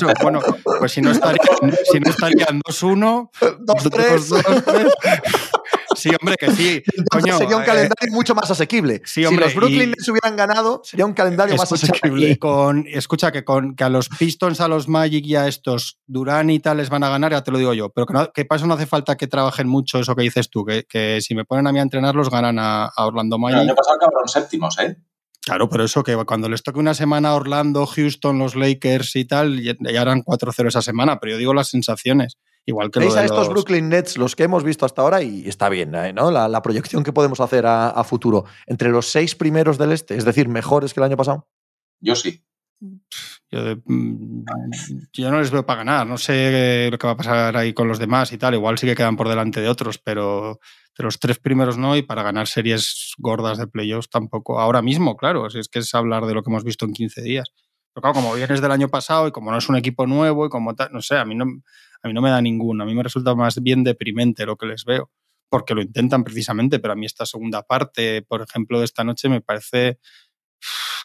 Pues bueno, pues si no estarían, si no estarían 2-1, 2-3. Sí, hombre, que sí. sería un eh, calendario mucho más asequible. si los Brooklyn Nets hubieran ganado, sería un calendario más asequible. Y con, escucha, que, con, que a los Pistons, a los Magic y a estos Durán y tal les van a ganar, ya te lo digo yo. Pero que, no, que para eso no hace falta que trabajen mucho eso que dices tú, que, que si me ponen a mí a entrenarlos, ganan a, Orlando Magic. El año pasado acabaron séptimos, ¿eh? Claro, pero eso que cuando les toque una semana Orlando, Houston, los Lakers y tal, ya, harán 4-0 esa semana, pero yo digo las sensaciones. Igual que ¿Veis a estos Brooklyn Nets, los que hemos visto hasta ahora, y está bien, ¿eh? ¿no? La, proyección que podemos hacer a, futuro. Entre los seis primeros del este, es decir, mejores que el año pasado. Yo sí. Mm, yo, no les veo para ganar. No sé lo que va a pasar ahí con los demás y tal. Igual sí que quedan por delante de otros, pero de los tres primeros no. Y para ganar series gordas de playoffs tampoco. Ahora mismo, claro. es que es hablar de lo que hemos visto en 15 días. Pero claro, como vienes del año pasado y como no es un equipo nuevo y como tal, no sé, a mí no, a mí no me da ninguno. A mí me resulta más bien deprimente lo que les veo, porque lo intentan precisamente, pero a mí esta segunda parte, por ejemplo, de esta noche me parece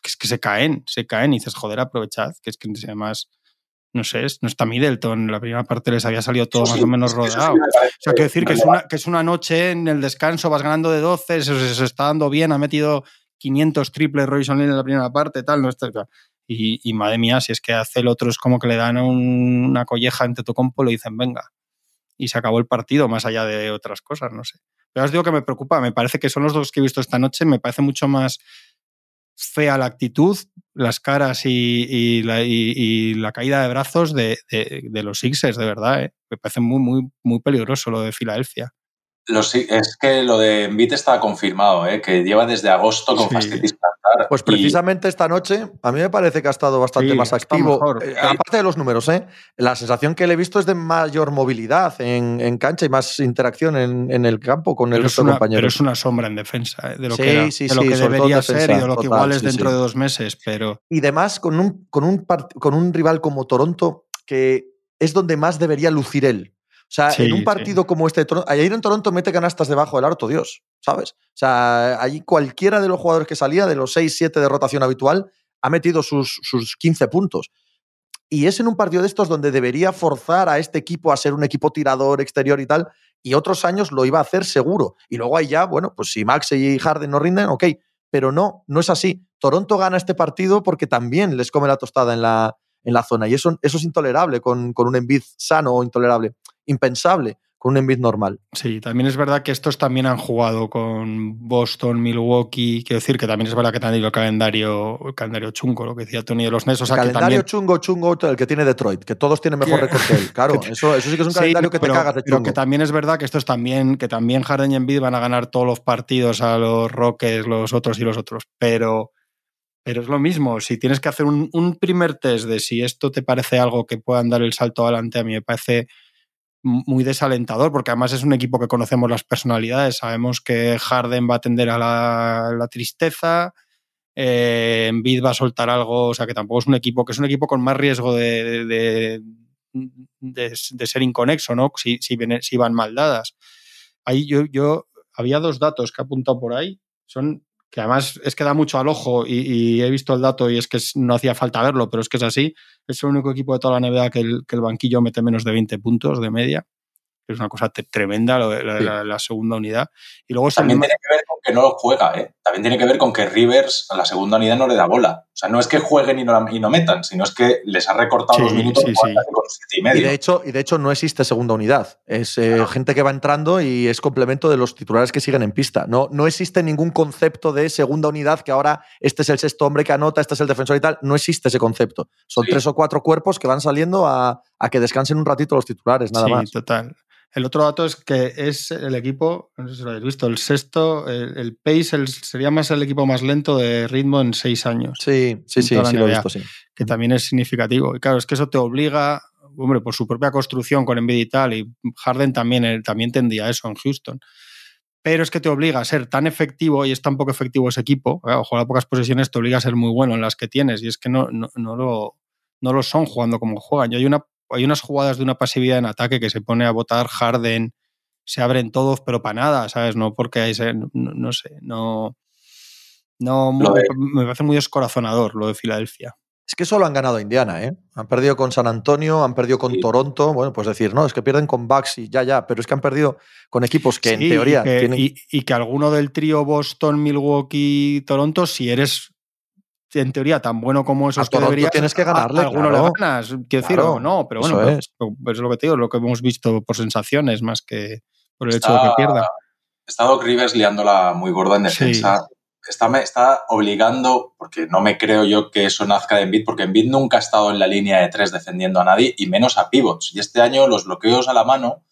que es que se caen, se caen y dices, joder, aprovechad, que es que además no sé, no está Middleton. En la primera parte les había salido todo más o menos rodado. o sea, quiero decir que es, una, que es una noche en el descanso, vas ganando de 12, se, se está dando bien, ha metido 500 triples Royce en la primera parte, tal, no está, y, madre mía, si es que hace el otro es como que le dan una colleja ante Tocompo y le dicen, venga. Y se acabó el partido, más allá de otras cosas, no sé. Pero os digo que me preocupa, me parece que son los dos que he visto esta noche, me parece mucho más fea la actitud, las caras y, la, caída de brazos de, los Sixers, de verdad. ¿eh? Me parece muy, muy, muy peligroso lo de Filadelfia. Es que lo de Embiid está confirmado, ¿eh? que lleva desde agosto con sí. Pues precisamente esta noche a mí me parece que ha estado bastante más activo. Eh, aparte de los números, ¿eh? la sensación que le he visto es de mayor movilidad en, cancha y más interacción en, el campo con el resto de compañeros. Pero es una sombra en defensa ¿eh? de lo que, debería ser y de lo que igual es dentro de dos meses. Pero... Y además con un, con, un con un rival como Toronto que es donde más debería lucir él. O sea, en un partido como este, ayer en Toronto mete canastas debajo del harto, Dios, ¿sabes? O sea, allí cualquiera de los jugadores que salía, de los 6, 7 de rotación habitual, ha metido sus, sus 15 puntos. Y es en un partido de estos donde debería forzar a este equipo a ser un equipo tirador exterior y tal, y otros años lo iba a hacer seguro. Y luego ahí ya, bueno, pues si Max y Harden no rinden, ok, pero no, no es así. Toronto gana este partido porque también les come la tostada en la, en la zona, y eso, eso es intolerable con, con un Embiid sano o intolerable impensable con un Embiid normal. Sí, también es verdad que estos también han jugado con Boston, Milwaukee, quiero decir que también es verdad que han tenido el calendario, el calendario chungo, lo que decía Tony de los Nets. el calendario chungo, chungo, el que tiene Detroit, que todos tienen mejor récord que él. Claro, eso, eso sí que es un calendario que te cagas de chungo. Pero que también es verdad que estos también, que también Harden y Embiid van a ganar todos los partidos a los Rockets, los otros y los otros, pero... Pero es lo mismo, si tienes que hacer un, un primer test de si esto te parece algo que puedan dar el salto adelante, a mí me parece muy desalentador, porque además es un equipo que conocemos las personalidades. Sabemos que Harden va a tender a la, tristeza, eh, va a soltar algo, o sea que tampoco es un equipo, que es un equipo con más riesgo de, de, ser inconexo, ¿no? Si, si, si van mal dadas. Ahí yo, yo había dos datos que he apuntado por ahí, son que además es que da mucho al ojo y, he visto el dato y es que no hacía falta verlo, pero es que es así. Es el único equipo de toda la NBA que el, que el banquillo mete menos de 20 puntos de media. Es una cosa tremenda la, segunda unidad. Y luego También tiene que ver con que no lo juega, ¿eh? También tiene que ver con que Rivers a la segunda unidad no le da bola. O sea, no es que jueguen y no, y no metan, sino es que les ha recortado los minutos sí, con sí. siete y medio. Y de, hecho, y de hecho no existe segunda unidad. Es eh, gente que va entrando y es complemento de los titulares que siguen en pista. No, no existe ningún concepto de segunda unidad que ahora este es el sexto hombre que anota, este es el defensor y tal. No existe ese concepto. Son Sí. tres o cuatro cuerpos que van saliendo a, a que descansen un ratito los titulares, nada sí, más. total. El otro dato es que es el equipo, no sé si lo habéis visto, el sexto, el, el pace el- sería más el equipo más lento de ritmo en seis años, Sí, sí, sí, toda la sí lo he NBA. visto, sí. que también es significativo. Y claro, es que eso te obliga, hombre, por su propia construcción con Embiid y tal, y Harden también, eh, también tendría eso en Houston. Pero es que te obliga a ser tan efectivo y es tan poco efectivo ese equipo, claro, jugar a pocas posesiones te obliga a ser muy bueno en las que tienes y es que no, no, no lo, no lo son jugando como juegan. Y hay, una, hay unas jugadas de una pasividad en ataque que se pone a votar Harden, se abren todos, pero para nada, ¿sabes? No porque hay, ese- no, no sé, no... No, Lo muy- de- me parece muy descorazonador lo de Filadelfia. Es que solo han ganado Indiana, ¿eh? Han perdido con San Antonio, han perdido con Sí. Toronto. Bueno, pues decir, no, es que pierden con Bucks y ya, ya, pero es que han perdido con equipos que en teoría y que, tienen. y, y que alguno del trío Boston, Milwaukee, Toronto, si eres en teoría tan bueno como esos que deberías, tienes que ganarle, a, alguno claro. le ganas. Quiero decir, Claro, o no, pero bueno, es. es lo que te digo, lo que hemos visto por sensaciones más que por el Está- hecho de que pierda. Está Doc Rivers liándola muy gorda en Sí. defensa. Está, me está obligando, porque no me creo yo que eso nazca de Embiid, porque Embiid nunca ha estado en la línea de tres defendiendo a nadie y menos a pivots. Y este año los bloqueos a la mano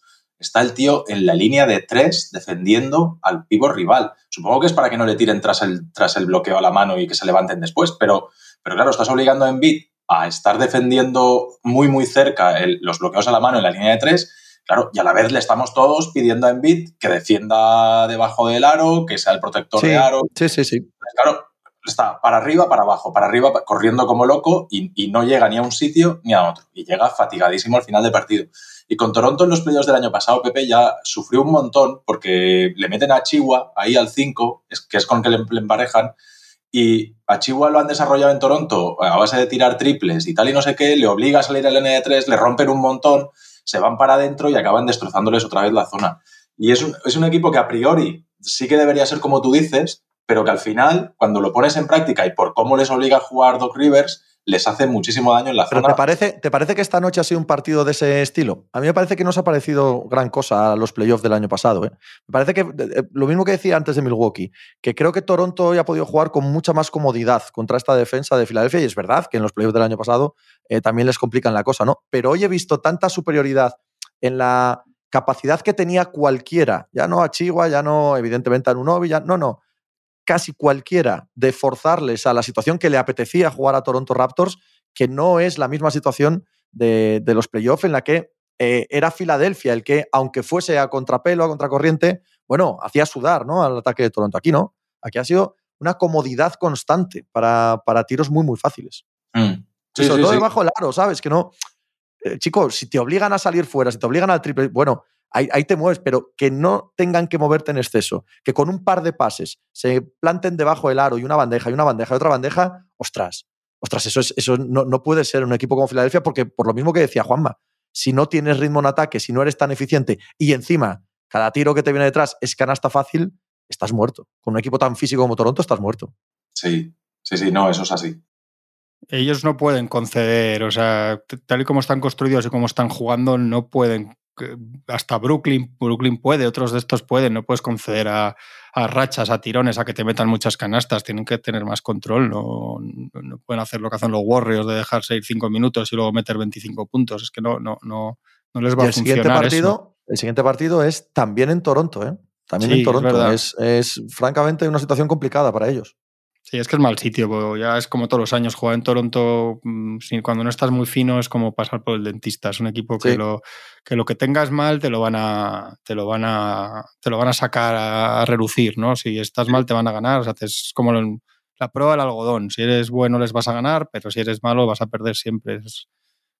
está el tío en la línea de tres defendiendo al pivot rival. Supongo que es para que no le tiren tras el, tras el bloqueo a la mano y que se levanten después, pero, pero claro, estás obligando a Embiid a estar defendiendo muy, muy cerca el- los bloqueos a la mano en la línea de tres Claro, y a la vez le estamos todos pidiendo a Embiid que defienda debajo del aro, que sea el protector Sí, de aro. sí, sí, sí. Claro, está para arriba, para abajo, para arriba, corriendo como loco y, y no llega ni a un sitio ni a otro. Y llega fatigadísimo al final del partido. Y con Toronto en los playoffs del año pasado, Pepe ya sufrió un montón porque le meten a Chihuahua ahí al 5, es, que es con que le, le emparejan. Y a Chihuahua lo han desarrollado en Toronto a base de tirar triples y tal y no sé qué, le obliga a salir al N3, le rompen un montón, se van para adentro y acaban destrozándoles otra vez la zona. Y es un, es un equipo que a priori sí que debería ser como tú dices, pero que al final, cuando lo pones en práctica y por cómo les obliga a jugar Doc Rivers, les hace muchísimo daño en la Pero zona. ¿te parece, ¿te parece que esta noche ha sido un partido de ese estilo? A mí me parece que no se ha parecido gran cosa a los playoffs del año pasado. ¿eh? Me parece que eh, lo mismo que decía antes de Milwaukee, que creo que Toronto hoy ha podido jugar con mucha más comodidad contra esta defensa de Filadelfia, y es verdad que en los playoffs del año pasado eh, también les complican la cosa, ¿no? Pero hoy he visto tanta superioridad en la capacidad que tenía cualquiera, ya no a Chihuahua, ya no evidentemente a Nunovi, ya no, no, casi cualquiera de forzarles a la situación que le apetecía jugar a Toronto Raptors, que no es la misma situación de, de los playoffs en la que eh, era Filadelfia el que, aunque fuese a contrapelo, a contracorriente, bueno, hacía sudar ¿no? al ataque de Toronto. Aquí no, aquí ha sido una comodidad constante para, para tiros muy, muy fáciles. Mm. Sí, sobre sí, todo sí. debajo del aro, ¿sabes? Que no. Eh, chicos, si te obligan a salir fuera, si te obligan al triple, bueno, ahí, ahí te mueves, pero que no tengan que moverte en exceso. Que con un par de pases se planten debajo del aro y una bandeja y una bandeja y otra bandeja, ostras, ostras, eso, es, eso no, no puede ser un equipo como Filadelfia, porque por lo mismo que decía Juanma, si no tienes ritmo en ataque, si no eres tan eficiente y encima cada tiro que te viene detrás es canasta fácil, estás muerto. Con un equipo tan físico como Toronto, estás muerto. Sí, sí, sí, no, eso es así. Ellos no pueden conceder, o sea, tal y como están construidos y como están jugando, no pueden. Hasta Brooklyn, Brooklyn puede, otros de estos pueden. No puedes conceder a, a rachas, a tirones, a que te metan muchas canastas. Tienen que tener más control. No, no- pueden hacer lo que hacen los Warriors de dejarse ir cinco minutos y luego meter 25 puntos. Es que no, no, no, no les va Y a siguiente, funcionar eso. partido, el siguiente partido es también en Toronto, ¿eh? También Sí, en Toronto. Es, es, francamente una situación complicada para ellos. Sí, es que es mal sitio, porque ya es como todos los años. Jugar en Toronto, mm, cuando no estás muy fino, es como pasar por el dentista. Es un equipo que, Sí. lo, que lo que tengas mal te lo van a, te lo van a, te lo van a sacar a, a relucir, ¿no? Si estás mal, te van a ganar. O sea, es como la prueba del algodón. Si eres bueno, les vas a ganar, pero si eres malo, vas a perder siempre. Es-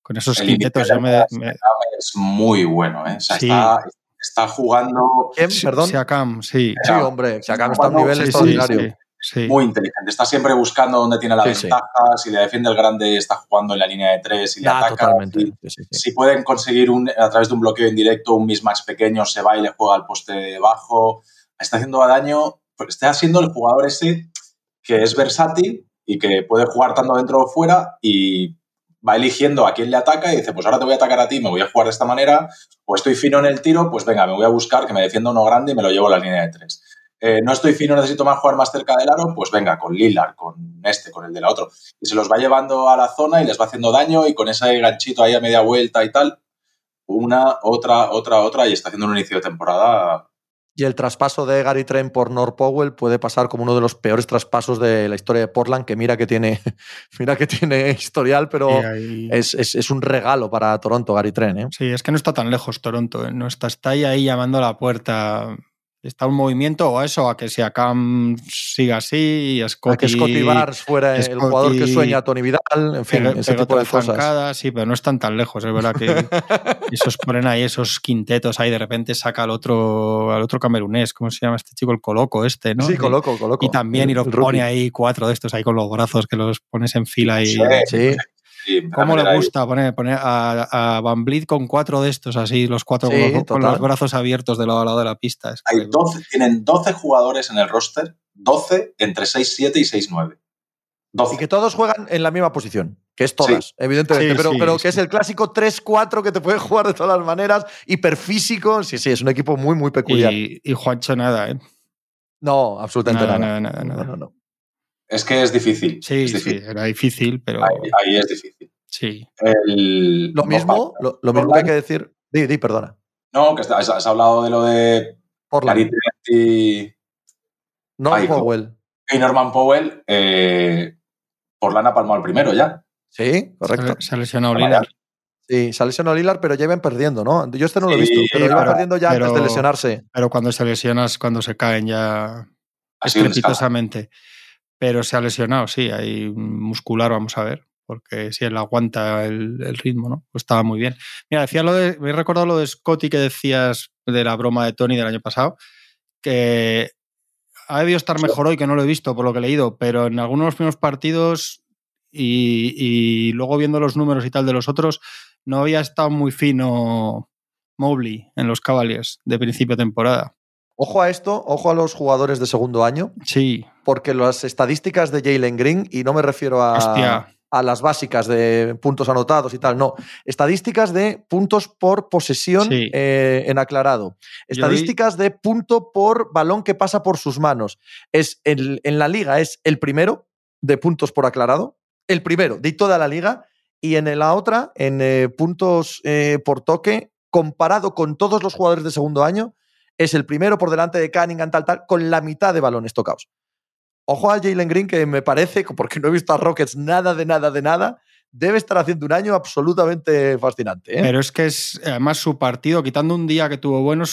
con esos El quintetos yo me, Indiana me- Es muy bueno, ¿eh? O sea, Sí. está, está jugando ¿Quién? Sí, Perdón. Siakam, sí. Sí, hombre, acaba está a un nivel Sí, sí, extraordinario. Sí, muy inteligente. Está siempre buscando dónde tiene la Sí, sí. ventaja. Si le defiende el grande, está jugando en la línea de tres y le Ah, ataca. Si, si pueden conseguir un, a través de un bloqueo indirecto un mismatch pequeño, se va y le juega al poste de bajo. Está haciendo daño. Está siendo el jugador ese que es versátil, y que puede jugar tanto dentro o fuera y va eligiendo a quién le ataca y dice, pues ahora te voy a atacar a ti, me voy a jugar de esta manera, o estoy fino en el tiro, pues venga, me voy a buscar que me defienda uno grande y me lo llevo a la línea de tres. Eh, no estoy fino, necesito más jugar más cerca del aro, pues venga, con Lillard, con este, con el de la otro. Y se los va llevando a la zona y les va haciendo daño y con ese ganchito ahí a media vuelta y tal, una, otra, otra, otra y está haciendo un inicio de temporada y el traspaso de Gary Trent por North Powell puede pasar como uno de los peores traspasos de la historia de Portland, que mira que tiene, mira que tiene historial, pero es, es, un regalo para Toronto, Gary Trent. ¿eh? Sí, es que no está tan lejos Toronto, ¿eh? no está, está ahí, ahí llamando a la puerta está un movimiento o eso, a que si Cam siga así y a Scotty, a que Scotty Barnes fuera el jugador que sueña Tony Vidal, en fin, ese tipo de cosas. sí, pero no están tan lejos, es verdad que esos ponen ahí esos quintetos ahí de repente saca al otro al otro camerunés, ¿cómo se llama este chico? El Coloco este, ¿no? Sí, Coloco, Coloco. Y también y los pone ahí cuatro de estos ahí con los brazos que los pones en fila y sí. ¿Cómo le gusta poner, poner a, Van Vliet con cuatro de estos así, los cuatro con, los, brazos abiertos de lado a lado de la pista? Hay 12, tienen 12 jugadores en el roster, 12 entre 6-7 y 6-9. Y que todos juegan en la misma posición, que es todas, evidentemente, pero, pero que es el clásico 3-4 que te puede jugar de todas las maneras, hiperfísico. Sí, sí, es un equipo muy, muy peculiar. Y, y Juancho nada, ¿eh? No, absolutamente nada. nada, nada, nada. No, no, es que es difícil. Sí, sí, era difícil, pero. Ahí, es difícil. Sí. Lo mismo, lo, mismo que hay que decir. Di, di, perdona. No, que has, hablado de lo de. Por la y. Norman Powell. Y Norman Powell. Eh, por lana palmó al primero ya. Sí, correcto. Se, ha lesionado Lillard. Sí, se ha lesionado Lillard, pero lleven perdiendo, ¿no? Yo este no lo he visto, pero llevan perdiendo ya antes de lesionarse. Pero cuando se lesionas, cuando se caen ya estrepitosamente pero se ha lesionado, sí, hay muscular, vamos a ver, porque si él aguanta el, ritmo, ¿no? Pues estaba muy bien. Mira, decía lo de, me he recordado lo de Scotty que decías de la broma de Tony del año pasado, que ha debido estar mejor hoy, que no lo he visto por lo que he leído, pero en algunos de los primeros partidos y, y luego viendo los números y tal de los otros, no había estado muy fino Mobley en los Cavaliers de principio de temporada. Ojo a esto, ojo a los jugadores de segundo año. Sí. Porque las estadísticas de Jalen Green, y no me refiero a, a las básicas de puntos anotados y tal, no. Estadísticas de puntos por posesión eh, en aclarado. Estadísticas de punto por balón que pasa por sus manos. Es en la liga es el primero de puntos por aclarado. El primero de toda la liga. Y en la otra, en eh, puntos eh, por toque, comparado con todos los jugadores de segundo año, es el primero por delante de Cunningham, tal, tal, con la mitad de balones tocados. Ojo a Jalen Green, que me parece, porque no he visto a Rockets nada de nada de nada, debe estar haciendo un año absolutamente fascinante. ¿eh? Pero es que es además su partido, quitando un día que tuvo bueno,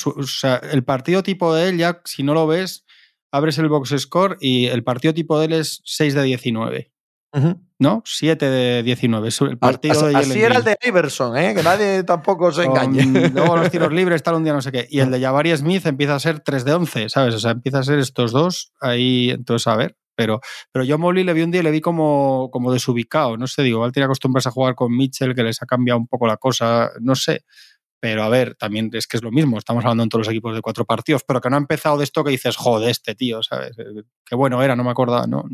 el partido tipo de él, ya si no lo ves, abres el box score y el partido tipo de él es 6 de 19. ¿No? 7 de 19. El partido así, de era el de Iverson, ¿eh? que nadie tampoco se engañe. luego los tiros libres, tal, un día no sé qué. Y el de Jabari Smith empieza a ser 3 de 11, ¿sabes? O sea, empieza a ser estos dos ahí, entonces a ver. Pero, pero yo a Mobley le vi un día y le vi como, como desubicado. No sé, digo, igual tiene acostumbrarse a jugar con Mitchell, que les ha cambiado un poco la cosa, no sé. Pero a ver, también es que es lo mismo, estamos hablando en todos los equipos de cuatro partidos, pero que no ha empezado de esto que dices, joder, este tío, ¿sabes? Qué bueno era, no me acordaba, ¿no?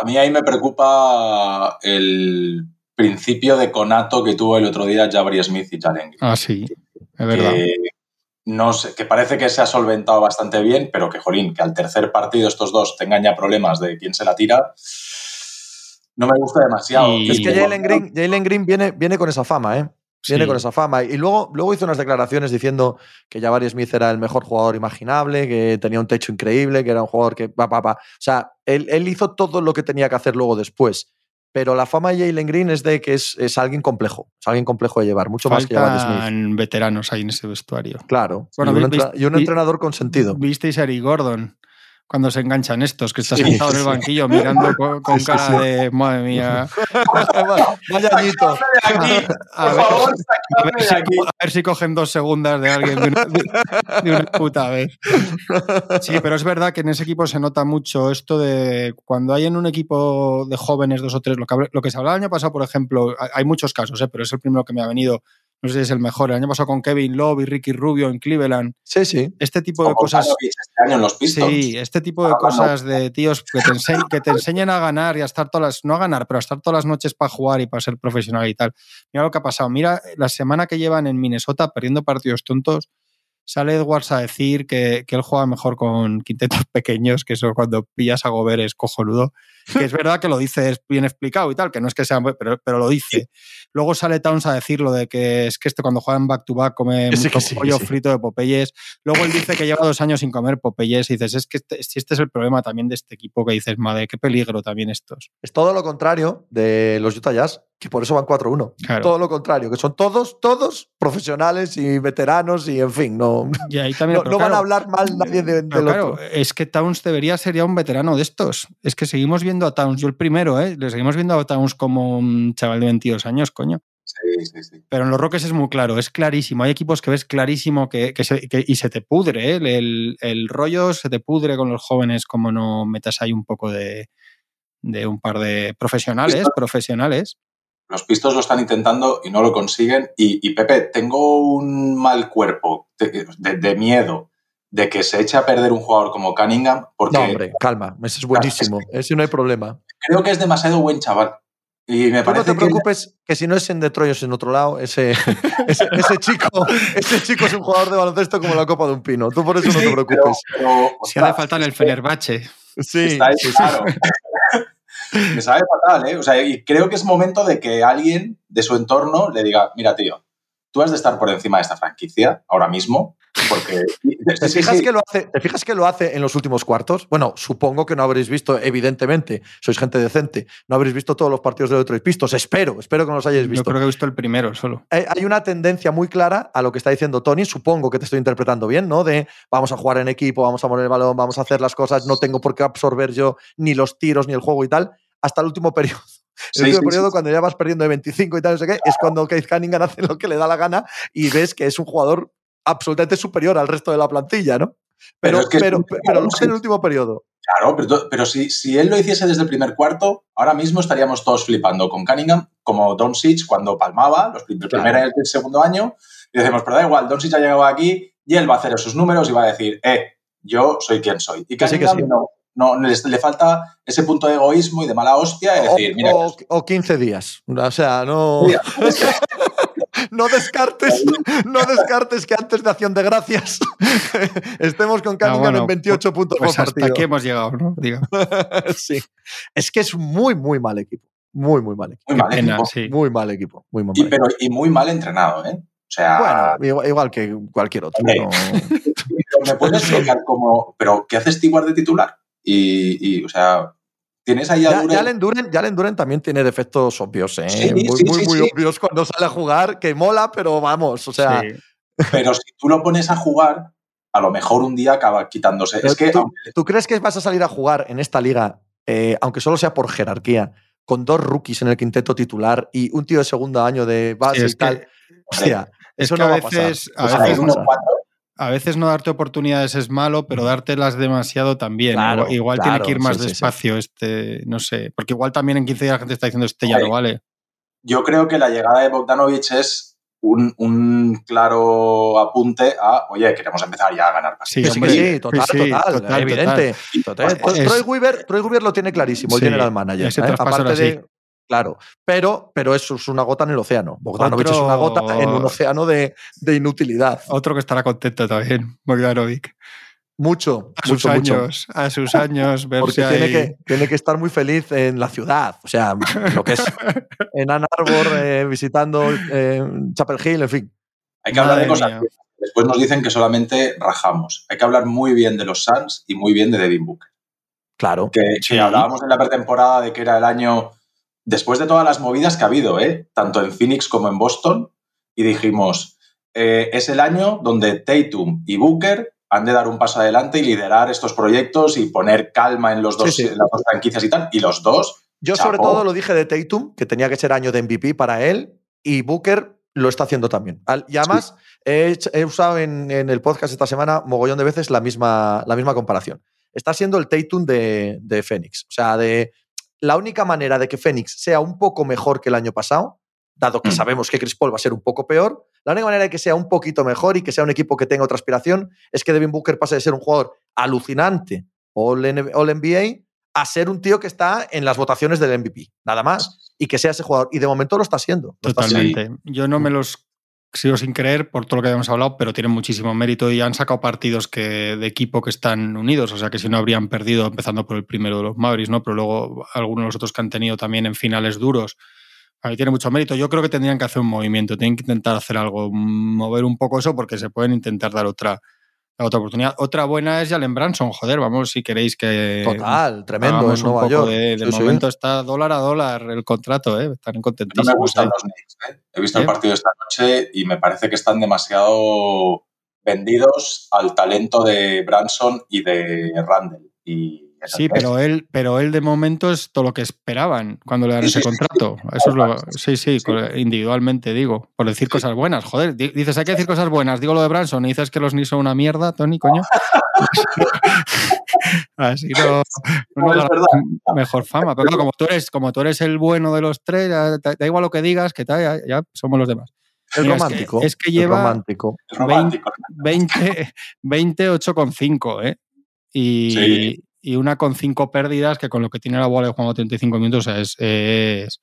A mí ahí me preocupa el principio de conato que tuvo el otro día Jabari Smith y Jalen. Ah, sí, es verdad. Que, no sé, que parece que se ha solventado bastante bien, pero que, jolín, que al tercer partido estos dos tengan ya problemas de quién se la tira, no me gusta demasiado. Es que Jalen Green, Jalen Green viene, viene con esa fama, ¿eh? Viene con esa fama. Y luego, luego hizo unas declaraciones diciendo que Jabari Smith era el mejor jugador imaginable, que tenía un techo increíble, que era un jugador que. Pa, pa, pa. O sea, él, hizo todo lo que tenía que hacer luego después. Pero la fama de Jalen Green es de que es, es alguien complejo. Es alguien complejo de llevar, mucho más que Jabari Smith. veteranos ahí en ese vestuario. Claro. y, un, y un entrenador con sentido. ¿Visteis a Eric Gordon? Cuando se enganchan estos, que estás sentado en el banquillo mirando con, cara de madre mía. Vaya añito. A, ver, si, cogen dos segundas de alguien de una, puta vez. Sí, pero es verdad que en ese equipo se nota mucho esto de cuando hay en un equipo de jóvenes, dos o tres, lo que, lo que se hablaba el año pasado, por ejemplo, hay muchos casos, ¿eh? pero es el primero que me ha venido no sé si es el mejor. El año pasado con Kevin Love y Ricky Rubio en Cleveland. Sí, sí. Este tipo de cosas. Este año en los Pistons. Sí, este tipo de cosas de tíos que te, enseñ que te enseñen a ganar y a estar todas las. No a ganar, pero a estar todas las noches para jugar y para ser profesional y tal. Mira lo que ha pasado. Mira la semana que llevan en Minnesota perdiendo partidos tontos sale Edwards a decir que, que, él juega mejor con quintetos pequeños, que eso cuando pillas a Gobert es cojonudo. Que es verdad que lo dice es bien explicado y tal, que no es que sea, pero, pero lo dice. Luego sale Towns a decirlo de que es que este cuando juega en back-to-back come Sí, mucho sí, pollo sí. frito de Popeyes. Luego él dice que lleva dos años sin comer Popeyes y dices, es que este, si este es el problema también de este equipo que dices, madre, qué peligro también estos. Es todo lo contrario de los Utah Jazz, que por eso van 4-1. Claro. Todo lo contrario, que son todos, todos profesionales y veteranos y en fin, no, Y ahí también, no, van a hablar mal nadie de- del claro, otro. es que Towns debería ser ya un veterano de estos. Es que seguimos viendo a Towns, yo el primero, ¿eh? Le seguimos viendo a Towns como un chaval de 22 años, coño. Sí, sí, sí. Pero en los Rockets es muy claro, es clarísimo. Hay equipos que ves clarísimo que, que se- que- y se te pudre, ¿eh? el, el- rollo se te pudre con los jóvenes como no metas ahí un poco de, de un par de profesionales, profesionales. Los Pistos lo están intentando y no lo consiguen. Y, y, Pepe, tengo un mal cuerpo de, de- de miedo de que se eche a perder un jugador como Cunningham porque No, hombre, calma, ese es buenísimo, ese no hay problema. creo que es demasiado buen chaval. Y me Tú no te preocupes que si no es en Detroit o es en otro lado, ese, ese, ese chico, ese chico es un jugador de baloncesto como la copa de un pino. Tú por eso no te preocupes. pero- pero, Si hace falta en el es Fenerbahce. Sí, está ahí, sí, sí. claro. Me sabe fatal, ¿eh? O sea, y creo que es momento de que alguien de su entorno le diga, mira, tío, tú has de estar por encima de esta franquicia ahora mismo, porque... ¿Te fijas, sí, que lo hace, ¿Te fijas que lo hace en los últimos cuartos? Bueno, supongo que no habréis visto, evidentemente, sois gente decente, no habréis visto todos los partidos de Detroit Pistos. Espero, espero que no los hayáis Yo visto. creo que he visto el primero solo. Hay hay una tendencia muy clara a lo que está diciendo Tony, supongo que te estoy interpretando bien, ¿no? De vamos a jugar en equipo, vamos a poner el balón, vamos a hacer las cosas, no tengo por qué absorber yo ni los tiros ni el juego y tal, hasta el último periodo. El Sí, último sí, periodo, sí. cuando ya vas perdiendo de 25 y tal, no sé qué, es cuando Keith Cunningham hace lo que le da la gana y ves que es un jugador absolutamente superior al resto de la plantilla, ¿no? Pero, Pero es que es pero, pero, jugador, lo hace sí. en el último periodo. Claro, pero, pero si, si él lo hiciese desde el primer cuarto, ahora mismo estaríamos todos flipando con Cunningham, como Doncic cuando palmaba los prim- el Claro. primer y el segundo año, y decimos, pero da igual, Doncic ha llegado aquí y él va a hacer esos números y va a decir, eh, yo soy quien soy. Y Que sí, que Cunningham sí. no, no le, le falta ese punto de egoísmo y de mala hostia y O, decir, mira, o- o 15 días. O sea, no. Mira. No descartes, no descartes que antes de Acción de Gracias estemos con Cunningham Ah, bueno, en 28 puntos Pues por hasta partido. aquí hemos llegado, ¿no? Digo, sí. Es que es muy, muy mal equipo. Muy, muy mal equipo. muy mal pena, equipo. sí. Muy mal equipo. Muy, muy Y, mal pero, y muy mal entrenado, ¿eh? O sea, Bueno, igual, igual que cualquier otro. Hombre. ¿no? pero ¿me puedes explicar cómo, pero qué hace Stewart de titular? Y, y, o sea, tienes ahí a Ya, Duren- ya Allen Duren, ya Allen Duren también tiene defectos obvios, ¿eh? Sí, muy, sí, muy, sí, muy sí. obvios cuando sale a jugar, que mola, pero vamos, o sea, Sí. Pero si tú lo pones a jugar, a lo mejor un día acaba quitándose. Pero es que, ¿tú, aunque- tú crees que vas a salir a jugar en esta liga, eh, aunque solo sea por jerarquía, con dos rookies en el quinteto titular y un tío de segundo año de base Sí, es y tal? que- Hostia, es eso que no a va a pasar. veces- a Eso no o sea, va veces a uno pasar. cuatro, A veces no darte oportunidades es malo, pero dártelas demasiado también. Claro, igual igual claro, tiene que ir más sí, sí, sí. despacio este, no sé. Porque igual también en 15 días la gente está diciendo este ya no vale. yo creo que la llegada de Bogdanovich es un, un claro apunte a, oye, queremos empezar ya a ganar Sí, sí, hombre, sí, total, sí, total, total, evidente. Total. Es- Troy, Weaver, Troy Weaver lo tiene clarísimo, el general manager. ese ¿eh? Aparte de, claro, pero, pero eso es una gota en el océano. Bogdanovich es una gota en un océano de, de inutilidad. Otro que estará contento también, Bogdanovic. Mucho, A sus mucho, mucho. años, a sus años, verse Porque tiene ahí. que, tiene que estar muy feliz en la ciudad. O sea, lo que es en Ann Arbor, eh, visitando eh, Chapel Hill, en fin. Hay que hablar de cosas. mía. Después nos dicen que solamente rajamos. Hay que hablar muy bien de los Suns y muy bien de Devin Booker. Claro. Que, Sí. que hablábamos en la pretemporada de que era el año después de todas las movidas que ha habido, ¿eh? tanto en Phoenix como en Boston, y dijimos, eh, es el año donde Tatum y Booker han de dar un paso adelante y liderar estos proyectos y poner calma en, los dos, Sí, sí. en las dos franquicias y tal. Y los dos, Yo sobre todo lo dije de Tatum, que tenía que ser año de MVP para él, y Booker lo está haciendo también. Y además, he, usado en, en el podcast esta semana mogollón de veces la misma, la misma comparación. Está siendo el Tatum de, de Phoenix. O sea, de la única manera de que Phoenix sea un poco mejor que el año pasado dado que Mm. sabemos que Chris Paul va a ser un poco peor. La única manera de que sea un poquito mejor y que sea un equipo que tenga otra aspiración es que Devin Booker pase de ser un jugador alucinante All, All NBA a ser un tío que está en las votaciones del MVP, nada más. Y que sea ese jugador. Y de momento lo está haciendo. lo está haciendo. Totalmente. Yo no me los sigo sin creer por todo lo que habíamos hablado, pero tienen muchísimo mérito y han sacado partidos que, de equipo que están unidos, o sea que si no habrían perdido, empezando por el primero de los Mavericks, ¿no? Pero luego algunos de los otros que han tenido también en finales duros. A mí tiene mucho mérito. Yo creo que tendrían que hacer un movimiento, tienen que intentar hacer algo, mover un poco eso, porque se pueden intentar dar otra, otra oportunidad. Otra buena es Jalen Branson, joder, vamos, si queréis que. Total, tremendo en un Nueva poco York. De, de Sí, sí. momento está dólar a dólar el contrato, ¿eh? Están No contentísimos. me gustan ¿eh? los Knicks. ¿eh? He visto ¿Eh? el partido esta noche y me parece que están demasiado vendidos al talento de Branson y de Randall. Y Sí, pero él, pero él de momento es todo lo que esperaban cuando le dan ese contrato. Eso es lo, Sí. sí, individualmente digo, por decir cosas buenas. Joder, di- dices, hay que decir cosas buenas. Digo lo de Branson y dices que los Knicks son una mierda, Tony, coño. Así no, no No, es ganas verdad. mejor fama. Pero claro, como tú eres, como tú eres el bueno de los tres, da, igual lo que digas, que tal, ya, ya somos los demás. Es Mira, es que- romántico. es que lleva- romántico. Es romántico. 20, 28,5, ¿eh? Y, Sí. Y una con cinco pérdidas que con lo que tiene la bola jugando 35 minutos, o sea, es, es,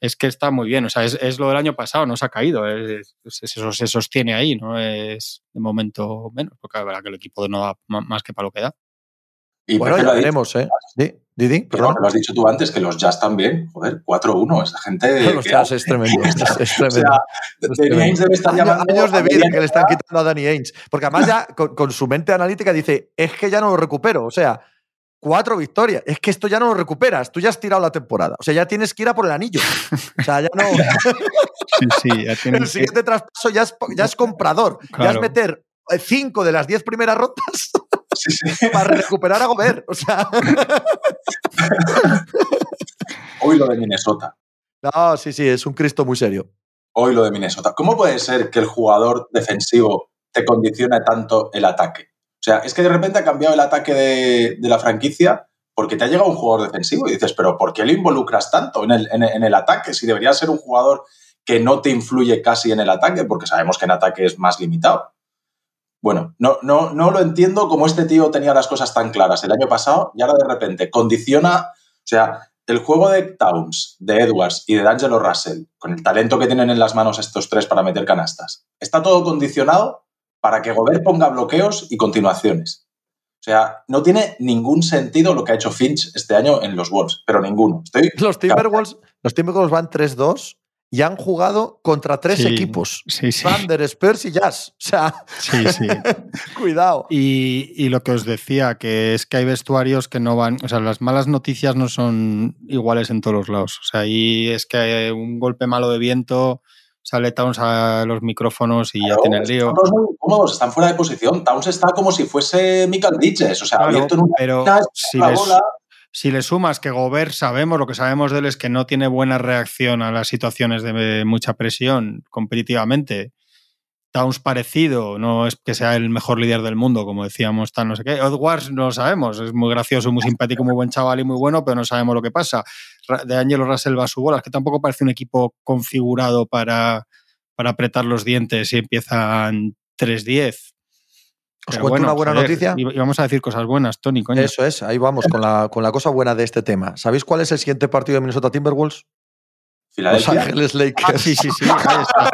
es que está muy bien. O sea, es, es lo del año pasado, no se ha caído. Es, es- eso se sostiene ahí, no es de momento menos, porque la verdad que el equipo no da más que para lo que da. Y Bueno, ya lo veremos, ¿eh? Di- Didi, perdón. no, lo has dicho tú antes, que los Jazz también, joder, 4-1, esa gente... Los Jazz es tremendo. Es, es O tremendo. sea, Danny tremendo. Ainge debe estar llamando años de vida que le están quitando a Danny Ainge. Porque además ya con, con su mente analítica dice, es que ya no lo recupero. O sea, cuatro victorias. Es que esto ya no lo recuperas. Tú ya has tirado la temporada. O sea, ya tienes que ir a por el anillo. O sea, ya no... Sí, sí, ya tienen el siguiente traspaso ya es, ya es comprador. Ya Claro. es meter eh, cinco de las diez primeras rondas Sí, sí. para recuperar a Gobert. O sea... Hoy lo de Minnesota. No, sí, sí, es un Cristo muy serio. Hoy lo de Minnesota. ¿Cómo puede ser que el jugador defensivo te condicione tanto el ataque? O sea, es que de repente ha cambiado el ataque de, la franquicia porque te ha llegado un jugador defensivo y dices, pero ¿por qué lo involucras tanto en el ataque? Si debería ser un jugador que no te influye casi en el ataque, porque sabemos que en ataque es más limitado. Bueno, no, no, no lo entiendo como este tío tenía las cosas tan claras el año pasado y ahora de repente condiciona, o sea, el juego de Towns, de Edwards y de D'Angelo Russell, con el talento que tienen en las manos estos tres para meter canastas, está todo condicionado para que Gobert ponga bloqueos y continuaciones. O sea, no tiene ningún sentido lo que ha hecho Finch este año en los Wolves, pero ninguno. Estoy Los Timberwolves, los Timberwolves van 3-2 y han jugado contra tres Sí, equipos. Sí, sí. Thunder, Spurs y Jazz. O sea, Sí, sí. cuidado. Y, y lo que os decía, que es que hay vestuarios que no van, o sea, las malas noticias no son iguales en todos los lados. O sea, ahí es que hay un golpe malo de viento, sale Towns a los micrófonos y ya tiene el lío. Están todos muy cómodos, están fuera de posición. Towns está como si fuese Michael Bridges, o sea, Claro, abierto en una pero esquina, si la les- bola. Si le sumas que Gobert sabemos, lo que sabemos de él es que no tiene buena reacción a las situaciones de mucha presión competitivamente. Towns parecido, no es que sea el mejor líder del mundo, como decíamos, tal, no sé qué. Edwards no lo sabemos, es muy gracioso, muy simpático, muy buen chaval y muy bueno, pero no sabemos lo que pasa. De Angelo Russell va a su bola, es que tampoco parece un equipo configurado para, para apretar los dientes y empiezan 3-10. Os Pero cuento bueno, una buena joder, noticia. Y vamos a decir cosas buenas, Tony, coño. Eso es, ahí vamos con la, con la cosa buena de este tema. ¿Sabéis cuál es el siguiente partido de Minnesota Timberwolves? Los. Ángeles Ah, Lakers. sí, sí, sí. ahí está.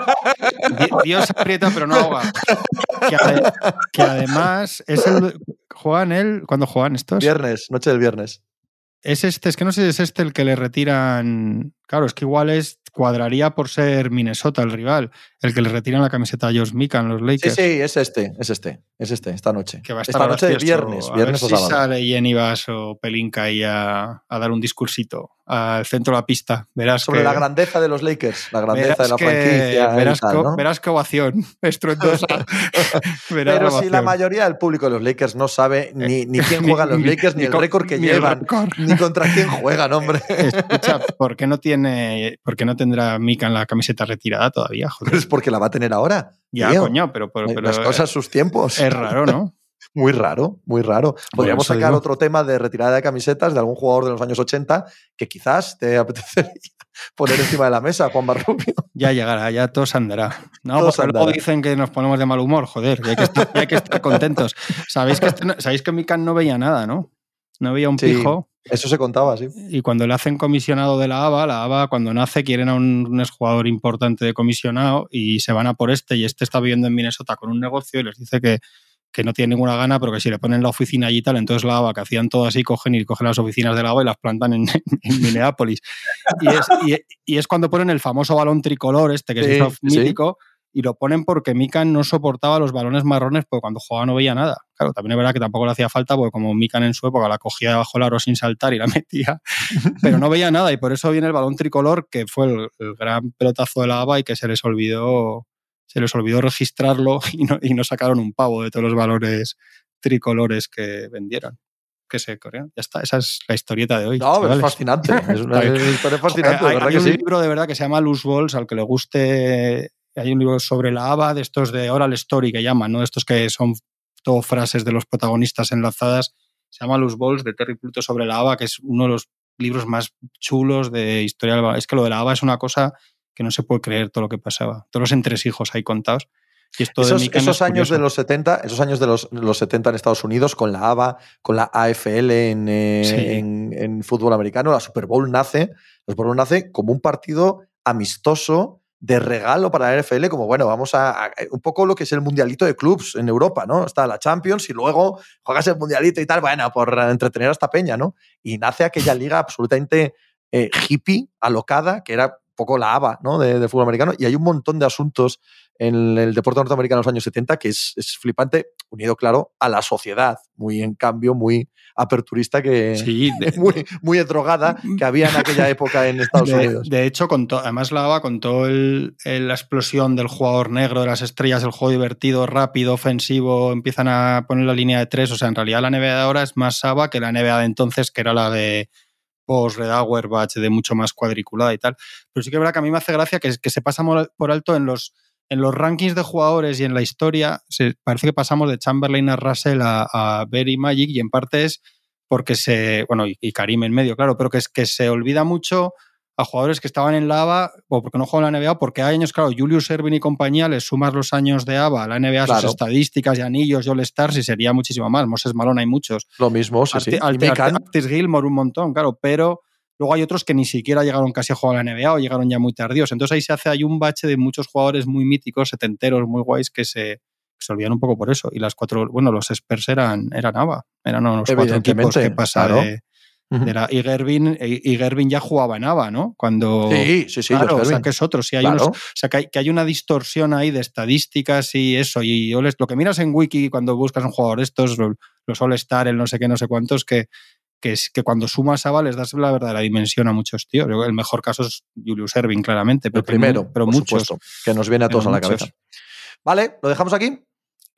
Di- Dios aprieta, pero no ahoga. Que, ade- que además es el. ¿Juegan él? ¿Cuándo juegan estos? Viernes, noche del viernes. Es este, es que no sé si es este el que le retiran. Claro, es que igual es cuadraría por ser Minnesota el rival, el que le retiran la camiseta a Josh Mikan, los Sí, Lakers. sí, es este, es este, es este, esta noche. Que va a estar esta noche de viernes, A viernes ver o si sábado. sale Jenny Bass o Pelinka ahí a, a dar un discursito al centro de la pista. Verás Sobre que- la grandeza de los Lakers, la grandeza de la que- franquicia. verás, tal, que, ¿no? verás que ovación estruendosa. Pero si la mayoría del público de los Lakers no sabe ni, ni quién Ni- juega en los Lakers, ni, el récord que ni llevan, ni contra quién juegan, hombre. Escucha, ¿por qué no tiene, por qué no tendrá Mika en la camiseta retirada todavía? Joder. Es porque la va a tener ahora. ya, tío. coño, pero, pero, pero Las cosas, sus tiempos. es raro, ¿no? Muy raro, muy raro. Podríamos sacar digo. otro tema de retirada de camisetas de algún jugador de los años 80 que quizás te apetecería. poner encima de la mesa, Juan Rubio. Ya llegará, ya todo se andará. No, porque luego dicen que nos ponemos de mal humor, joder, y hay que estar, contentos. Sabéis que, este sabéis que Mikan no veía nada, ¿no? No veía un pijo. Eso se contaba, sí. Y cuando le hacen comisionado de la ABA, la ABA cuando nace quieren a un, un jugador importante de comisionado y se van a por este y este está viviendo en Minnesota con un negocio y les dice que, que no tiene ninguna gana, pero que si le ponen la oficina allí y tal, entonces la ABA, que hacían todo así, cogen y cogen las oficinas de la ABA y las plantan en, Minneapolis. Y es, y, es, cuando ponen el famoso balón tricolor este, que es mítico, y lo ponen porque Mikan no soportaba los balones marrones porque cuando jugaba no veía nada. Claro, también es verdad que tampoco le hacía falta porque como Mikan en su época la cogía debajo del aro sin saltar y la metía, pero no veía nada y por eso viene el balón tricolor que fue el, gran pelotazo de la ABA y que se les olvidó se les olvidó registrarlo y no, y no sacaron un pavo de todos los valores tricolores que vendieron que se corrieron. Ya está, esa es la historieta de hoy. No, es fascinante. Es una historia fascinante. Hay, un libro de verdad que se llama Loose Balls, al que le guste hay un libro sobre la ABA, de estos de oral story que llaman, ¿no? Estos que son todo frases de los protagonistas enlazadas. Se llama Los Balls de Terry Pluto sobre la ABA, que es uno de los libros más chulos de historia. Es que lo de la ABA es una cosa que no se puede creer todo lo que pasaba. Todos los entresijos ahí contados. Y esto esos, esos años de los 70, esos años de los, los, 70 en Estados Unidos, con la ABA, con la AFL en, eh, en, en, fútbol americano, la Super Bowl nace, la Super Bowl nace como un partido amistoso de regalo para la NFL, como bueno, vamos a, un poco lo que es el mundialito de clubs en Europa, ¿no? Está la Champions y luego juegas el mundialito y tal, bueno, por entretener a esta peña, ¿no? Y nace aquella liga absolutamente eh, hippie, alocada, que era poco la ABA, ¿no? De, de, fútbol americano. Y hay un montón de asuntos en el deporte norteamericano en los años 70 que es, es flipante, unido, claro, a la sociedad, muy en cambio, muy aperturista, que sí, muy, muy drogada que había en aquella época en Estados Unidos. De hecho, con además la ABA, con toda la explosión del jugador negro, de las estrellas, el juego divertido, rápido, ofensivo, empiezan a poner la línea de tres. O sea, en realidad la NBA de ahora es más ABA que la NBA de entonces, que era la de post Red Auerbach, de mucho más cuadriculada y tal. Pero sí que es verdad que a mí me hace gracia que, que se pasa por alto en los en los rankings de jugadores y en la historia, parece que pasamos de Chamberlain a Russell a, Berry Magic y en parte es porque se, bueno, y, Karim en medio, claro, pero que es que se olvida mucho a jugadores que estaban en la ABA o porque no juegan la NBA, porque hay años, claro, Julius Ervin y compañía, les sumas los años de ABA, la NBA, sus estadísticas y anillos y All-Stars y sería muchísimo más. Moses Malone hay muchos. Lo mismo, sí, sí. Artis Gilmore un montón, claro, pero Luego hay otros que ni siquiera llegaron casi a jugar a la NBA o llegaron ya muy tardíos. Entonces ahí se hace, hay un bache de muchos jugadores muy míticos, setenteros, muy guays, que se, se olvidan un poco por eso. Y las cuatro, bueno, los Spurs eran, eran ABA, eran los cuatro equipos que pasaron. y, Gervin, ya jugaba en ABA, ¿no? Cuando, sí, sí, sí. Claro, o sea, que es otro. Sí, hay o sea, que hay, una distorsión ahí de estadísticas y eso. Y lo que miras en Wiki cuando buscas un jugador estos, los All-Star, el no sé qué, no sé cuántos, que, que es que cuando sumas a les das la verdadera dimensión a muchos tíos. El mejor caso es Julius Erving, claramente. Pero primero, pero muchos. que nos viene a todos a la cabeza. Vale, ¿lo dejamos aquí?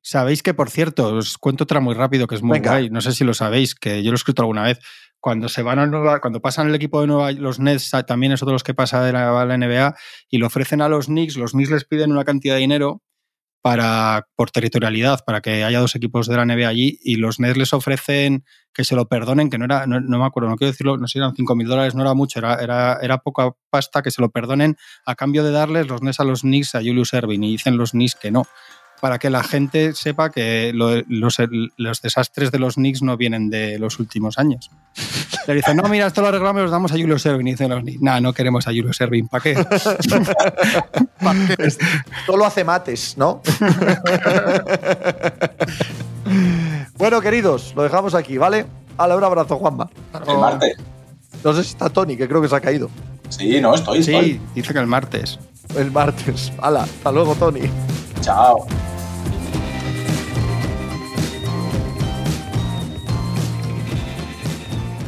Sabéis que, por cierto, os cuento otra muy rápido que es muy guay. No sé si lo sabéis, que yo lo he escrito alguna vez. Cuando se van a Nueva, cuando pasan el equipo de Nueva los Nets, también es otro de los que pasa de la, la NBA, y lo ofrecen a los Knicks, los Knicks les piden una cantidad de dinero para, por territorialidad, para que haya dos equipos de la NBA allí y los Nets les ofrecen que se lo perdonen, que no era, no, me acuerdo, no quiero decirlo, no sé si eran 5 mil dólares, no era mucho, era, era, era, poca pasta, que se lo perdonen a cambio de darles los Nets a los Knicks a Julius Erving y dicen los Knicks que no para que la gente sepa que los, los, desastres de los Knicks no vienen de los últimos años. Le dicen, no, mira, esto lo arreglamos y los damos a Julio Servin. Y dicen los Knicks, no, no queremos a Julio Servin, ¿para qué? Solo hace mates, ¿no? bueno, queridos, lo dejamos aquí, ¿vale? Hala, un abrazo, Juanma. El martes. No sé si está Tony, que creo que se ha caído. Sí, no, estoy. Sí, dice que el martes. El martes. Hala, hasta luego, Tony. Chao.